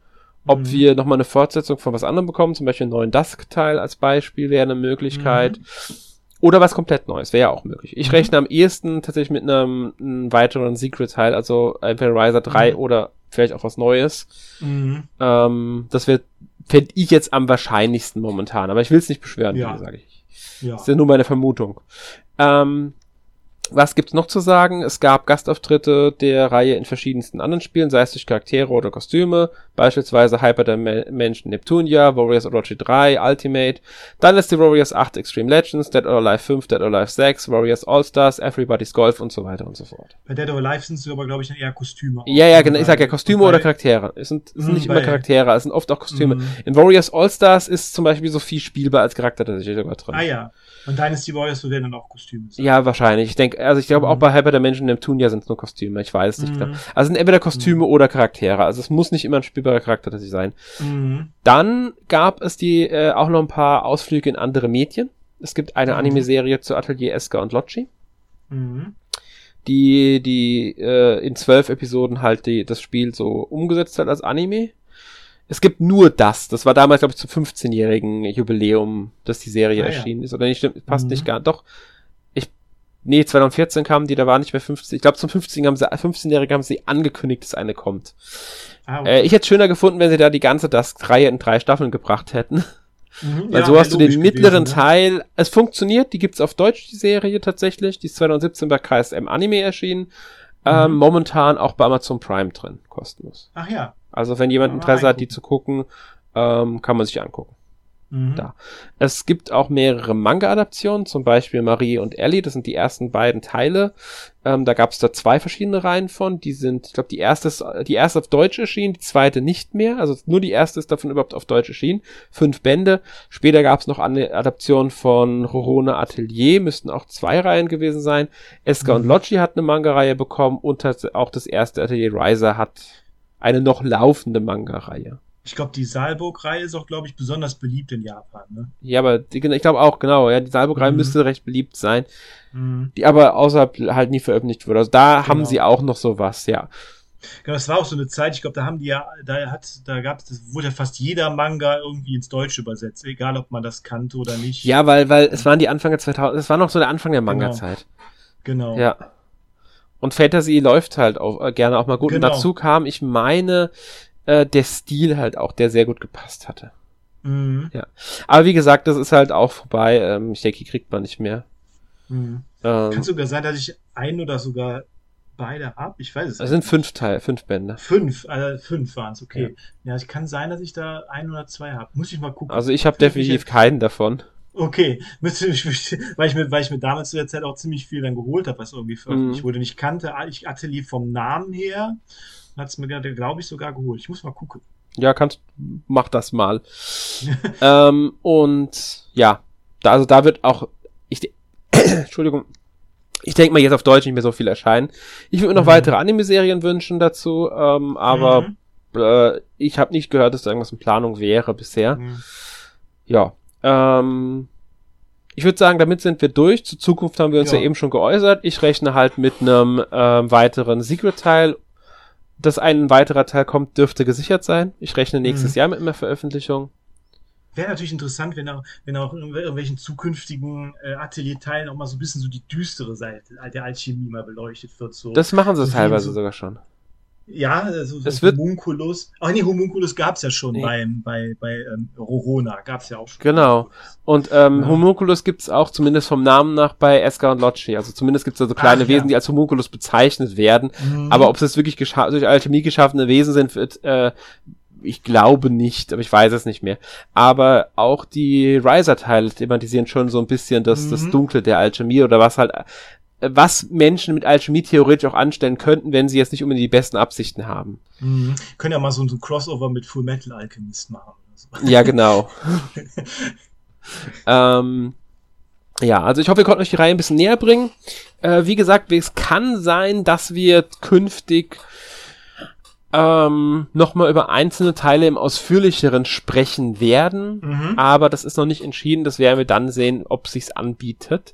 Ob mhm. wir nochmal eine Fortsetzung von was anderem bekommen, zum Beispiel einen neuen Dusk-Teil als Beispiel wäre eine Möglichkeit. Mhm. Oder was komplett Neues, wäre ja auch möglich. Ich mhm. rechne am ehesten tatsächlich mit einem, einem weiteren Secret-Teil, also entweder Riser 3 mhm. oder vielleicht auch was Neues. Mhm. Ähm, das wird, fände ich jetzt am wahrscheinlichsten momentan, aber ich will es nicht beschweren, ja. sage ich. Ja. Das ist ja nur meine Vermutung. Ähm, was gibt's noch zu sagen? Es gab Gastauftritte der Reihe in verschiedensten anderen Spielen, sei es durch Charaktere oder Kostüme, beispielsweise Hyper Dimension Neptunia, Warriors Orochi 3, Ultimate, Dynasty Warriors 8 Extreme Legends, Dead or Alive 5, Dead or Alive 6, Warriors All-Stars, Everybody's Golf und so weiter und so fort. Bei Dead or Alive sind es aber, glaube ich, dann eher Kostüme. Ja, ja, genau. Ich sag ja Kostüme oder Charaktere. Es sind, es sind nicht immer Charaktere, es sind oft auch Kostüme. Mhm. In Warriors All-Stars ist zum Beispiel Sophie spielbar als Charakter tatsächlich sogar drin. Ah ja. Und Dynasty Warriors werden dann auch Kostüme sein. Ja, wahrscheinlich. Ich denke, also ich glaube mhm. auch bei Hyper Dimension Neptunia sind es nur Kostüme. Ich weiß nicht. Mhm. Also sind entweder Kostüme mhm. oder Charaktere. Also es muss nicht immer ein spielbarer Charakter tatsächlich sein. Mhm. Dann gab es die äh, auch noch ein paar Ausflüge in andere Medien. Es gibt eine mhm. Anime-Serie zu Atelier Eska und Locci. Mhm. Die, die äh, in zwölf Episoden halt die, das Spiel so umgesetzt hat als Anime. Es gibt nur das. Das war damals, glaube ich, zum 15-jährigen Jubiläum, dass die Serie ah, erschienen ja. ist. Oder nicht, stimmt, passt mhm. nicht gar. Doch. Nee, 2014 kamen die, da war nicht mehr 15. Ich glaube, zum 15 haben sie, 15-jährigen haben sie angekündigt, dass eine kommt. Ah, okay. äh, ich hätte schöner gefunden, wenn sie da die ganze Dusk-Reihe in drei Staffeln gebracht hätten. Mhm, Weil ja, so hast du den mittleren gewesen, Teil. Ne? Es funktioniert, die gibt's auf Deutsch, die Serie tatsächlich. Die ist 2017 bei KSM Anime erschienen. Ähm, mhm. momentan auch bei Amazon Prime drin, kostenlos. Ach ja. Also wenn jemand Interesse hat, die zu gucken, ähm, kann man sich angucken. Mhm. Da. Es gibt auch mehrere Manga-Adaptionen, zum Beispiel Marie und Ellie, das sind die ersten beiden Teile. Ähm, da gab es da zwei verschiedene Reihen von. Die sind, ich glaube, die erste ist, die erste auf Deutsch erschienen, die zweite nicht mehr. Also nur die erste ist davon überhaupt auf Deutsch erschienen. Fünf Bände. Später gab es noch eine Adaption von Rorone Atelier, müssten auch zwei Reihen gewesen sein. Eska mhm. und Loggi hat eine Manga-Reihe bekommen und auch das erste Atelier Riser hat eine noch laufende Manga-Reihe. Ich glaube, die Saalburg-Reihe ist auch, glaube ich, besonders beliebt in Japan. Ne? Ja, aber die, ich glaube auch, genau. Ja, die Saalburg-Reihe mhm. müsste recht beliebt sein. Mhm. Die aber außerhalb halt nie veröffentlicht wurde. Also da genau. haben sie auch noch sowas, ja. Genau, das war auch so eine Zeit, ich glaube, da haben die ja, da hat, da gab es, wurde ja fast jeder Manga irgendwie ins Deutsche übersetzt, egal ob man das kannte oder nicht. Ja, weil, weil es waren die Anfänge 2000, es war noch so der Anfang der genau. Manga-Zeit. Genau. genau. Ja. Und Fantasy läuft halt auch äh, gerne auch mal gut. Genau. Und dazu kam, ich meine, äh, der Stil halt auch, der sehr gut gepasst hatte. Mhm. Ja. Aber wie gesagt, das ist halt auch vorbei. Ähm, ich denke, die kriegt man nicht mehr. Mhm. Ähm, Kann sogar sein, dass ich ein oder sogar beide habe. Ich weiß es nicht. Es sind fünf Teile, fünf Bände. Fünf, äh, fünf waren es, okay. Ja. ja, es kann sein, dass ich da ein oder zwei habe. Muss ich mal gucken. Also ich habe definitiv keinen davon. Okay, weil ich mir, weil ich mir damals zu der Zeit auch ziemlich viel dann geholt habe, was irgendwie veröffentlicht mhm. wurde. Ich kannte ich Atelier vom Namen her, hat es mir, glaube ich, sogar geholt. Ich muss mal gucken. Ja, kannst, mach das mal. ähm, und ja, da, also da wird auch, ich, Entschuldigung, ich denke mal jetzt auf Deutsch nicht mehr so viel erscheinen. Ich würde mir noch mhm. weitere Anime-Serien wünschen dazu, ähm, aber mhm. äh, ich habe nicht gehört, dass da irgendwas in Planung wäre bisher. Mhm. Ja, ähm, ich würde sagen, damit sind wir durch. Zur Zukunft haben wir uns ja, ja eben schon geäußert. Ich rechne halt mit einem ähm, weiteren Secret-Teil. Dass ein weiterer Teil kommt, dürfte gesichert sein. Ich rechne nächstes mhm. Jahr mit einer Veröffentlichung. Wäre natürlich interessant, wenn auch, wenn auch in irgendwelchen zukünftigen äh, Atelier-Teilen auch mal so ein bisschen so die düstere Seite der Alchemie mal beleuchtet wird. So. Das machen sie teilweise so, sogar schon. Ja, also so es wird Homunculus. Ach nee, Homunculus gab's ja schon nee. beim, bei, bei ähm, Rorona, gab's ja auch schon. Genau. Und ähm, ja. Homunculus gibt's auch zumindest vom Namen nach bei Eska und Locci. Also zumindest gibt's da so kleine Ach, Wesen, ja. die als Homunculus bezeichnet werden. Mhm. Aber ob es wirklich durch Alchemie geschaffene Wesen sind, wird, äh, ich glaube nicht, aber ich weiß es nicht mehr. Aber auch die Riser-Teile thematisieren schon so ein bisschen das, mhm. das Dunkle der Alchemie oder was halt was Menschen mit Alchemie theoretisch auch anstellen könnten, wenn sie jetzt nicht unbedingt die besten Absichten haben. Mhm. Können ja mal so, ein Crossover mit Full Metal Alchemist machen. So. Ja, genau. ähm, ja, also ich hoffe, wir konnten euch die Reihe ein bisschen näher bringen. Äh, wie gesagt, es kann sein, dass wir künftig ähm, nochmal über einzelne Teile im ausführlicheren sprechen werden, mhm. aber das ist noch nicht entschieden. Das werden wir dann sehen, ob sich's anbietet.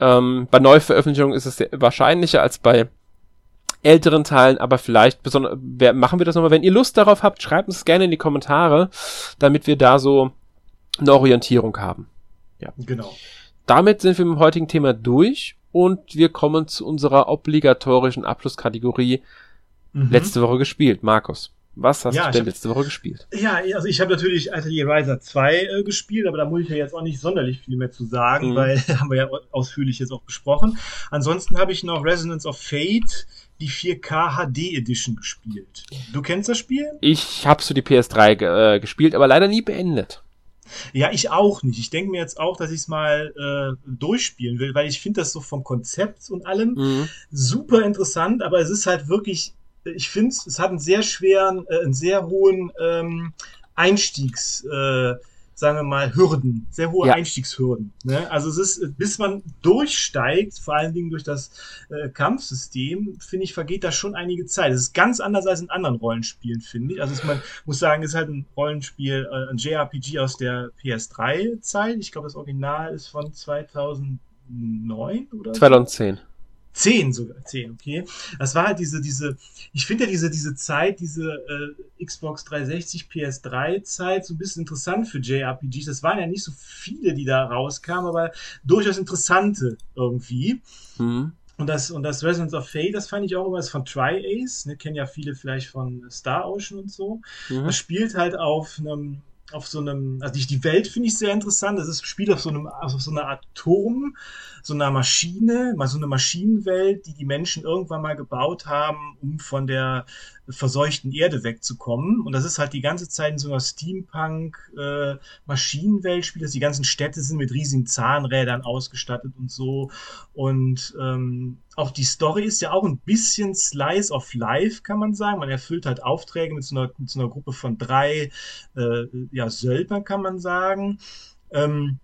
Ähm, bei Neuveröffentlichungen ist es wahrscheinlicher als bei älteren Teilen, aber vielleicht besonders, machen wir das nochmal. Wenn ihr Lust darauf habt, schreibt uns gerne in die Kommentare, damit wir da so eine Orientierung haben. Ja. Genau. Damit sind wir mit dem heutigen Thema durch und wir kommen zu unserer obligatorischen Abschlusskategorie mhm. letzte Woche gespielt. Markus. Was hast ja, du denn letzte Woche gespielt? Ja, also ich habe natürlich Atelier Riser 2 äh, gespielt, aber da muss ich ja jetzt auch nicht sonderlich viel mehr zu sagen, mhm. weil haben wir ja ausführlich jetzt auch besprochen. Ansonsten habe ich noch Resonance of Fate, die 4K HD Edition gespielt. Du kennst das Spiel? Ich habe so die PS3 äh, gespielt, aber leider nie beendet. Ja, ich auch nicht. Ich denke mir jetzt auch, dass ich es mal äh, durchspielen will, weil ich finde das so vom Konzept und allem mhm. super interessant, aber es ist halt wirklich ich finde es hat einen sehr schweren, äh, einen sehr hohen ähm, Einstiegs, äh, sagen wir mal, Hürden, sehr hohe ja. Einstiegshürden. Ne? Also es ist, bis man durchsteigt, vor allen Dingen durch das äh, Kampfsystem, finde ich, vergeht da schon einige Zeit. Es ist ganz anders als in anderen Rollenspielen, finde ich. Also es, man muss sagen, es ist halt ein Rollenspiel, äh, ein JRPG aus der PS3-Zeit. Ich glaube, das Original ist von 2009 oder 2010. So. Zehn sogar, zehn, okay. Das war halt diese, diese, ich finde ja diese, diese Zeit, diese äh, Xbox 360, PS3 Zeit so ein bisschen interessant für JRPGs. Das waren ja nicht so viele, die da rauskamen, aber durchaus interessante irgendwie. Mhm. Und das, und das Resonance of Fate, das fand ich auch immer von Tri-Ace, ne, kennen ja viele vielleicht von Star Ocean und so. Mhm. Das spielt halt auf einem, auf so einem, also die, die Welt finde ich sehr interessant. Das ist, spielt auf so einem, auf so einer Art Turm, so einer Maschine, mal so eine Maschinenwelt, die die Menschen irgendwann mal gebaut haben, um von der verseuchten Erde wegzukommen. Und das ist halt die ganze Zeit in so einer Steampunk-Maschinenwelt äh, spielt das. Die ganzen Städte sind mit riesigen Zahnrädern ausgestattet und so. Und ähm, auch die Story ist ja auch ein bisschen Slice of Life, kann man sagen. Man erfüllt halt Aufträge mit so einer, mit so einer Gruppe von drei äh, ja, Söldner, kann man sagen. Ähm,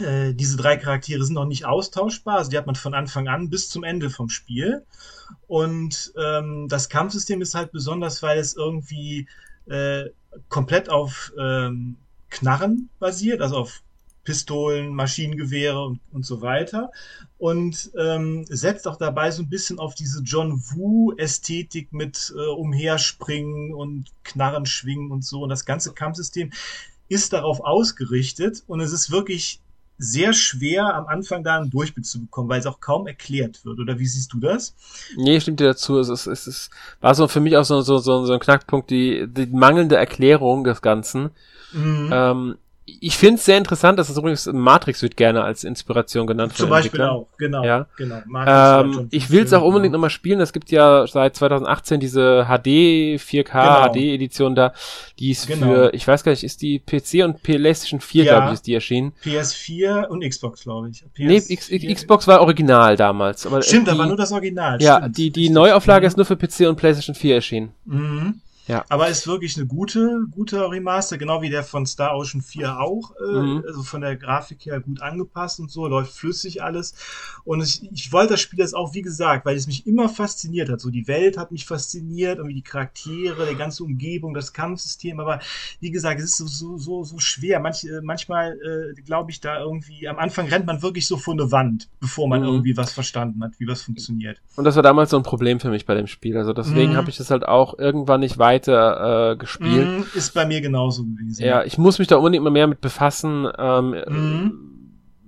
äh, diese drei Charaktere sind noch nicht austauschbar, also die hat man von Anfang an bis zum Ende vom Spiel. Und ähm, das Kampfsystem ist halt besonders, weil es irgendwie äh, komplett auf ähm, Knarren basiert, also auf Pistolen, Maschinengewehre und, und so weiter. Und ähm, setzt auch dabei so ein bisschen auf diese John Woo-Ästhetik mit äh, Umherspringen und Knarren schwingen und so. Und das ganze Kampfsystem ist darauf ausgerichtet und es ist wirklich sehr schwer, am Anfang da einen Durchblick zu bekommen, weil es auch kaum erklärt wird. Oder wie siehst du das? Nee, stimmt dir dazu. Es, ist, es ist, war so für mich auch so, so, so, so ein Knackpunkt, die, die mangelnde Erklärung des Ganzen. Mhm. Ähm, ich finde es sehr interessant, dass es übrigens Matrix wird gerne als Inspiration genannt. Zum Beispiel auch, genau. Ja. genau. Ähm, ich will es auch unbedingt nochmal spielen. Es gibt ja seit 2018 diese HD 4K Genau. HD Edition da, die ist Genau. für, ich weiß gar nicht, ist die PC und PlayStation 4, Ja. glaube ich, ist die erschienen. PS4 und Xbox, glaube ich. PS4. Nee, X, X, Xbox war original damals. Aber Stimmt, die, da war nur das Original. Ja, stimmt. die, die. Neuauflage Mhm. ist nur für PC und PlayStation 4 erschienen. Mhm. Ja. Aber ist wirklich eine gute, gute Remaster, genau wie der von Star Ocean 4 auch. Äh, Mhm. Also von der Grafik her gut angepasst und so, läuft flüssig alles. Und ich, ich wollte das Spiel jetzt auch, wie gesagt, weil es mich immer fasziniert hat. So die Welt hat mich fasziniert, irgendwie die Charaktere, die ganze Umgebung, das Kampfsystem. Aber wie gesagt, es ist so, so, so, schwer. Manch, äh, manchmal äh, glaube ich da irgendwie, am Anfang rennt man wirklich so vor eine Wand, bevor man Mhm. irgendwie was verstanden hat, wie was funktioniert. Und das war damals so ein Problem für mich bei dem Spiel. Also deswegen Mhm. habe ich das halt auch irgendwann nicht weiter äh, gespielt. Mhm, ist bei mir genauso gewesen. Ja, ich muss mich da unbedingt mal mehr mit befassen. Ähm, Mhm.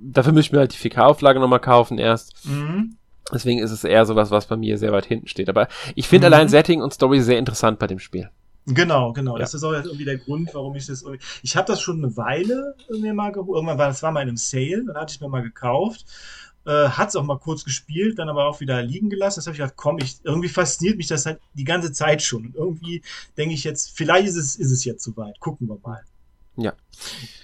Dafür müsste ich mir halt die 4K-Auflage nochmal kaufen erst. Mhm. Deswegen ist es eher sowas, was bei mir sehr weit hinten steht. Aber ich finde Mhm. allein Setting und Story sehr interessant bei dem Spiel. Genau, genau. Ja. Das ist auch irgendwie der Grund, warum ich das. Ich habe das schon eine Weile mir mal geholt. Irgendwann war das war mal in einem Sale, dann hatte ich mir mal gekauft. Äh, hat es auch mal kurz gespielt, dann aber auch wieder liegen gelassen. Das habe ich gedacht, komm, ich, irgendwie fasziniert mich das halt die ganze Zeit schon. Und irgendwie denke ich jetzt, vielleicht ist es, ist es jetzt soweit. Gucken wir mal. Ja.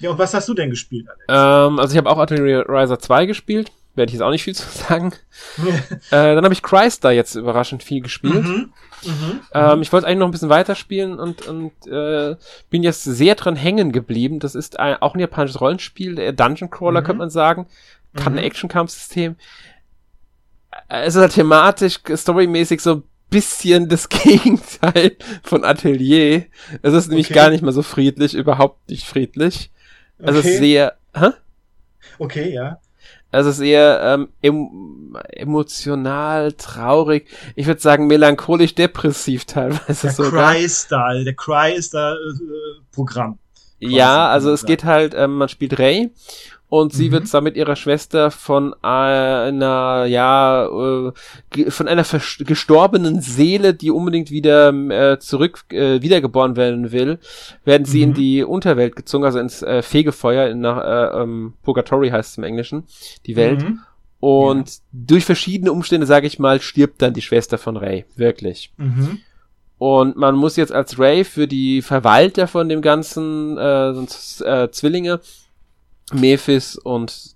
Ja, und was hast du denn gespielt, Alex? Ähm, also ich habe auch Artillery Riser 2 gespielt. Werde ich jetzt auch nicht viel zu sagen. Äh, dann habe ich Chrysler jetzt überraschend viel gespielt. mhm. Mhm. Ähm, ich wollte eigentlich noch ein bisschen weiterspielen und, und äh, bin jetzt sehr dran hängen geblieben. Das ist ein, auch ein japanisches Rollenspiel, der Dungeon Crawler, Mhm. könnte man sagen. Hat Mhm. ein Action-Kampfsystem. Äh, Es ist halt thematisch, storymäßig so ein bisschen das Gegenteil von Atelier. Es ist nämlich Okay. gar nicht mal so friedlich, überhaupt nicht friedlich. Also okay. sehr, hä? okay, ja. Also es ist eher ähm, em emotional, traurig. Ich würde sagen melancholisch, depressiv teilweise Der sogar. Cry ist da. Der Cry ist da äh. Ja, also es geht halt, ähm, man spielt Ray und sie Mhm. wird mit ihrer Schwester von einer, ja, äh, von einer gestorbenen Seele, die unbedingt wieder äh, zurück äh, wiedergeboren werden will, werden sie in Mhm. die Unterwelt gezogen, also ins äh, Fegefeuer, in, nach äh, ähm, Purgatory heißt es im Englischen, die Welt. Mhm. Und durch verschiedene Umstände, sage ich mal, stirbt dann die Schwester von Ray. Wirklich. Mhm. Und man muss jetzt als Ray für die Verwalter von dem ganzen äh, äh, Zwillinge, Mephis und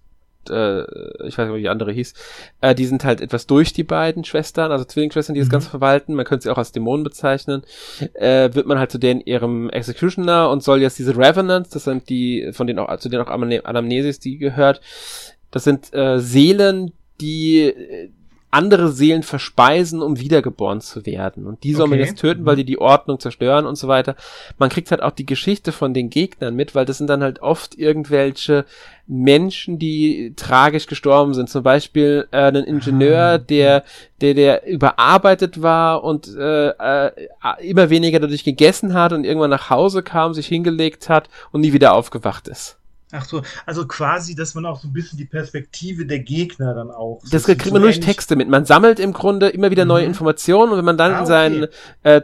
äh, ich weiß nicht, wie die andere hieß, äh, die sind halt etwas durch die beiden Schwestern, also Zwillingsschwestern, die das Mhm. Ganze verwalten, man könnte sie auch als Dämonen bezeichnen, äh, wird man halt zu denen ihrem Executioner und soll jetzt diese Revenants, das sind die, von denen auch, zu denen auch Anamne- Anamnesis die gehört, das sind äh, Seelen, die äh, andere Seelen verspeisen, um wiedergeboren zu werden. Und die soll man Okay. jetzt töten, weil die die Ordnung zerstören und so weiter. Man kriegt halt auch die Geschichte von den Gegnern mit, weil das sind dann halt oft irgendwelche Menschen, die tragisch gestorben sind. Zum Beispiel äh, ein Ingenieur, Ah. der, der, der überarbeitet war und äh, äh, immer weniger dadurch gegessen hat und irgendwann nach Hause kam, sich hingelegt hat und nie wieder aufgewacht ist. Ach so, also quasi, dass man auch so ein bisschen die Perspektive der Gegner dann auch. Das so- kriegt so man durch Texte mit. Man sammelt im Grunde immer wieder neue Mhm. Informationen und wenn man dann Ah, in sein okay. äh,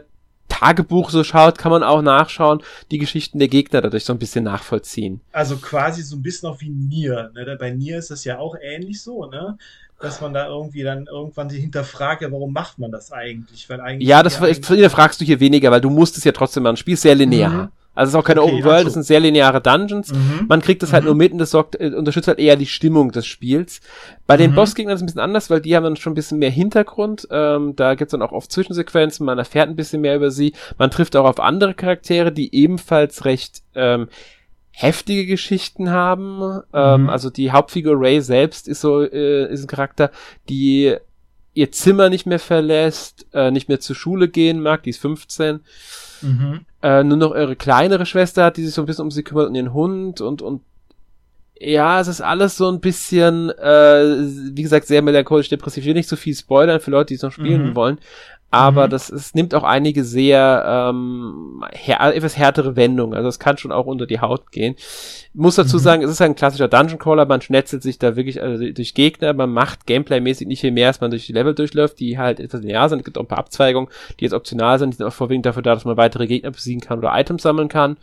Tagebuch so schaut, kann man auch nachschauen, die Geschichten der Gegner dadurch so ein bisschen nachvollziehen. Also quasi so ein bisschen auch wie Nier. Ne? Bei Nier ist das ja auch ähnlich so, ne? Dass man da irgendwie dann irgendwann sich hinterfragt, ja, warum macht man das eigentlich? Weil eigentlich Ja, das eigentlich- fragst du hier weniger, weil du musst es ja trotzdem machen. Spiel ist sehr linear. Mhm. Also es ist auch keine Okay, Open World, es sind sehr lineare Dungeons. Mhm. Man kriegt das halt Mhm. nur mit und das sorgt, äh, unterstützt halt eher die Stimmung des Spiels. Bei den Mhm. Bossgegnern ist es ein bisschen anders, weil die haben dann schon ein bisschen mehr Hintergrund. Ähm, da gibt's dann auch oft Zwischensequenzen, man erfährt ein bisschen mehr über sie. Man trifft auch auf andere Charaktere, die ebenfalls recht ähm, heftige Geschichten haben. Ähm, Mhm. also die Hauptfigur Ray selbst ist so äh, ist ein Charakter, die ihr Zimmer nicht mehr verlässt, äh, nicht mehr zur Schule gehen mag, die ist 15 Mhm. äh, nur noch ihre kleinere Schwester hat, die sich so ein bisschen um sie kümmert und ihren Hund und und ja, es ist alles so ein bisschen, äh, wie gesagt, sehr melancholisch depressiv. Ich will nicht so viel spoilern für Leute, die es noch spielen Mhm. wollen, aber Mhm. das es nimmt auch einige sehr ähm, her etwas härtere Wendungen. Also es kann schon auch unter die Haut gehen. Muss dazu Mhm. sagen, es ist ein klassischer Dungeon Crawler. Man schnetzelt sich da wirklich also durch Gegner. Man macht Gameplay-mäßig nicht viel mehr, als man durch die Level durchläuft, die halt etwas linear sind. Es gibt auch ein paar Abzweigungen, die jetzt optional sind. Die sind auch vorwiegend dafür da, dass man weitere Gegner besiegen kann oder Items sammeln kann.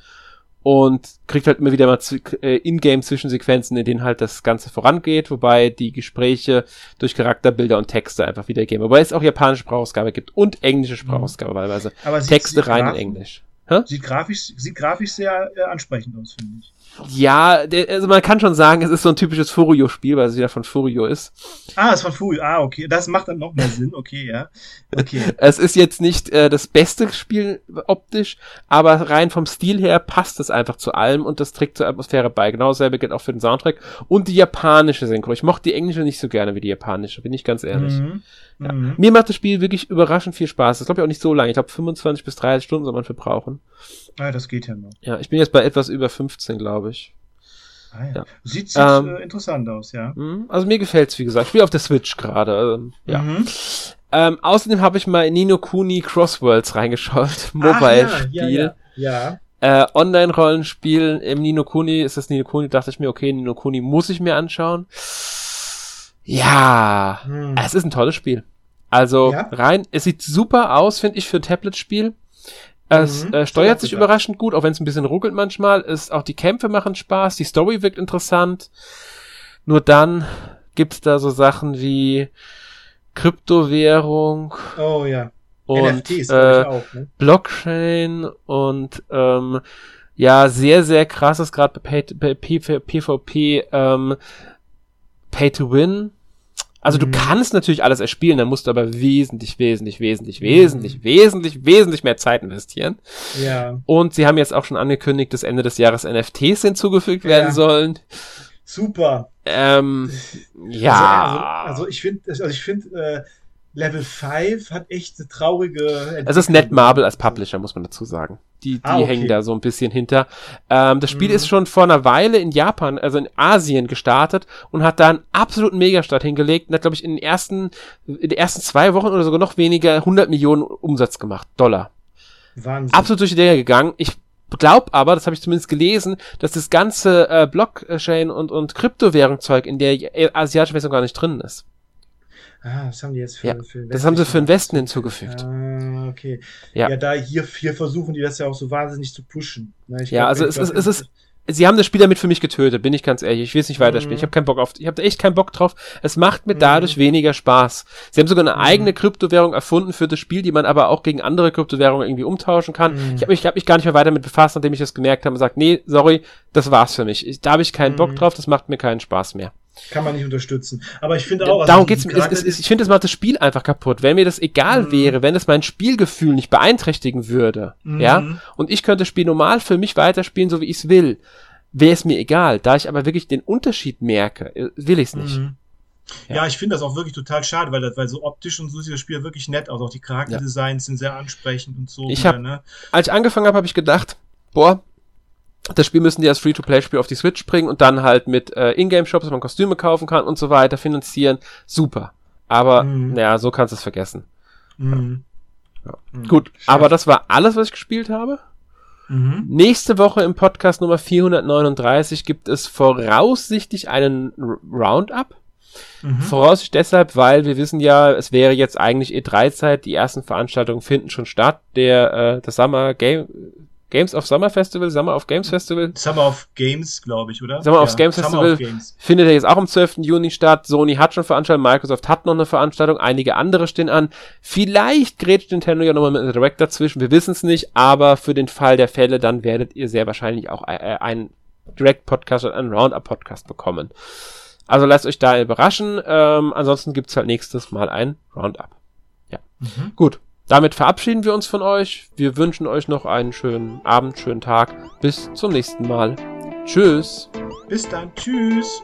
Und kriegt halt immer wieder mal äh, Ingame-Zwischensequenzen, in denen halt das Ganze vorangeht, wobei die Gespräche durch Charakterbilder und Texte einfach wiedergeben. Wobei es auch japanische Sprachausgabe gibt und englische Sprachausgabe mhm. teilweise. Aber Texte rein in Englisch. Sieht grafisch, sieht grafisch sehr äh, ansprechend aus, finde ich. Ja, der, also man kann schon sagen, es ist so ein typisches Furio-Spiel, weil es wieder von Furio ist. Ah, es ist von Furio. Ah, okay. Das macht dann noch mehr Sinn. Okay, ja. Okay. es ist jetzt nicht äh, das beste Spiel optisch, aber rein vom Stil her passt es einfach zu allem und das trägt zur Atmosphäre bei. Genau dasselbe gilt auch für den Soundtrack und die japanische Synchro. Ich mochte die englische nicht so gerne wie die japanische, bin ich ganz ehrlich. Mhm. Ja. Mhm. Mir macht das Spiel wirklich überraschend viel Spaß. Das glaube ich auch nicht so lange. Ich glaube 25 bis 30 Stunden soll man für brauchen. Ah, das geht ja noch. Ja, ich bin jetzt bei etwas über 15, glaube ich. Ah, ja. ja. Sieht, sieht ähm, äh, interessant aus, ja. Mhm. Also mir gefällt's, wie gesagt. Ich spiele auf der Switch gerade. Ähm, ja. Mhm. Ähm, außerdem habe ich mal in Nino Kuni Crossworlds reingeschaut. Mobile-Spiel. Ja. Äh, Online-Rollenspiel im Nino Kuni ist das Nino Kuni, dachte ich mir, okay, Nino Kuni muss ich mir anschauen. Ja, hm. es ist ein tolles Spiel. Also ja? rein, es sieht super aus, finde ich, für ein Tablet-Spiel. Es mhm, äh, steuert sich überraschend gut, auch wenn es ein bisschen ruckelt manchmal. Ist, auch die Kämpfe machen Spaß, die Story wirkt interessant. Nur dann gibt's da so Sachen wie Kryptowährung. Oh ja. Und NFTs, äh, auch, ne? Blockchain und ähm, ja, sehr, sehr krasses, gerade bei, bei PvP, ähm, Pay to Win. Also du mhm. kannst natürlich alles erspielen, dann musst du aber wesentlich, wesentlich, wesentlich, mhm. wesentlich, wesentlich, wesentlich mehr Zeit investieren. Ja. Und sie haben jetzt auch schon angekündigt, dass Ende des Jahres NFTs hinzugefügt werden ja. sollen. Super. Ähm, ja. Also, also, also ich finde, also ich finde, äh, Level 5 hat echt eine traurige. Es ist Netmarble als Publisher, muss man dazu sagen. Die, die ah, okay. hängen da so ein bisschen hinter. Ähm, das Spiel mhm. ist schon vor einer Weile in Japan, also in Asien gestartet und hat da einen absoluten Megastart hingelegt und hat, glaube ich, in den ersten, in den ersten zwei Wochen oder sogar noch weniger 100 Millionen Umsatz gemacht, Dollar. Wahnsinn. Absolut durch die Decke gegangen. Ich glaube aber, das habe ich zumindest gelesen, dass das ganze äh, Blockchain und, und Kryptowährungszeug in der asiatischen Version gar nicht drin ist. Ah, das haben die jetzt für, ja, für Das haben sie für den Westen hinzugefügt. Ah, okay. Ja, ja da hier, hier versuchen die das ja auch so wahnsinnig zu pushen. Ne? ja, glaub, also es, glaub, ist, es ist, sie haben das Spiel damit für mich getötet, bin ich ganz ehrlich. Ich will es nicht weiterspielen. Mhm. Ich habe keinen Bock auf, ich habe echt keinen Bock drauf. Es macht mir mhm. dadurch weniger Spaß. Sie haben sogar eine mhm. eigene Kryptowährung erfunden für das Spiel, die man aber auch gegen andere Kryptowährungen irgendwie umtauschen kann. Mhm. Ich habe mich, hab mich gar nicht mehr weiter damit befasst, nachdem ich das gemerkt habe und gesagt, nee, sorry, das war's für mich. Ich, da habe ich keinen Bock mhm. drauf, das macht mir keinen Spaß mehr. Kann man nicht unterstützen. Aber ich finde auch. Also Darum geht's mir. Es, es, ich finde, das macht das Spiel einfach kaputt. Wenn mir das egal mhm. wäre, wenn es mein Spielgefühl nicht beeinträchtigen würde, mhm. ja, und ich könnte das Spiel normal für mich weiterspielen, so wie ich es will, wäre es mir egal. Da ich aber wirklich den Unterschied merke, äh, will ich es nicht. Mhm. Ja. ja. ich finde das auch wirklich total schade, weil, das, weil so optisch und so sieht das Spiel wirklich nett aus. Auch die Charakterdesigns ja. sind sehr ansprechend und so. Ich hab, ne? Als ich angefangen habe, habe ich gedacht, boah, das Spiel müssen die als Free-to-Play-Spiel auf die Switch bringen und dann halt mit äh, Ingame-Shops, dass man Kostüme kaufen kann und so weiter finanzieren. Super. Aber, mhm. naja, so kannst du es vergessen. Mhm. Ja. Mhm. Gut, aber das war alles, was ich gespielt habe. Mhm. Nächste Woche im Podcast Nummer 439 gibt es voraussichtlich einen Roundup. Mhm. Voraussichtlich deshalb, weil wir wissen ja, es wäre jetzt eigentlich E3-Zeit, die ersten Veranstaltungen finden schon statt. Der äh, das Summer Game Games of Summer Festival, Summer of Games Festival. Summer of Games, glaube ich, oder? Summer ja, of Games Festival of Games. findet ja jetzt auch am 12. Juni statt. Sony hat schon Veranstaltungen, Microsoft hat noch eine Veranstaltung, einige andere stehen an. Vielleicht grätscht Nintendo ja nochmal mit einem Direct dazwischen, wir wissen es nicht, aber für den Fall der Fälle, dann werdet ihr sehr wahrscheinlich auch äh, einen Direct-Podcast oder einen Roundup-Podcast bekommen. Also lasst euch da überraschen. Ähm, ansonsten gibt's halt nächstes Mal ein Roundup. Ja. Mhm. Gut. Damit verabschieden wir uns von euch. Wir wünschen euch noch einen schönen Abend, schönen Tag. Bis zum nächsten Mal. Tschüss. Bis dann. Tschüss.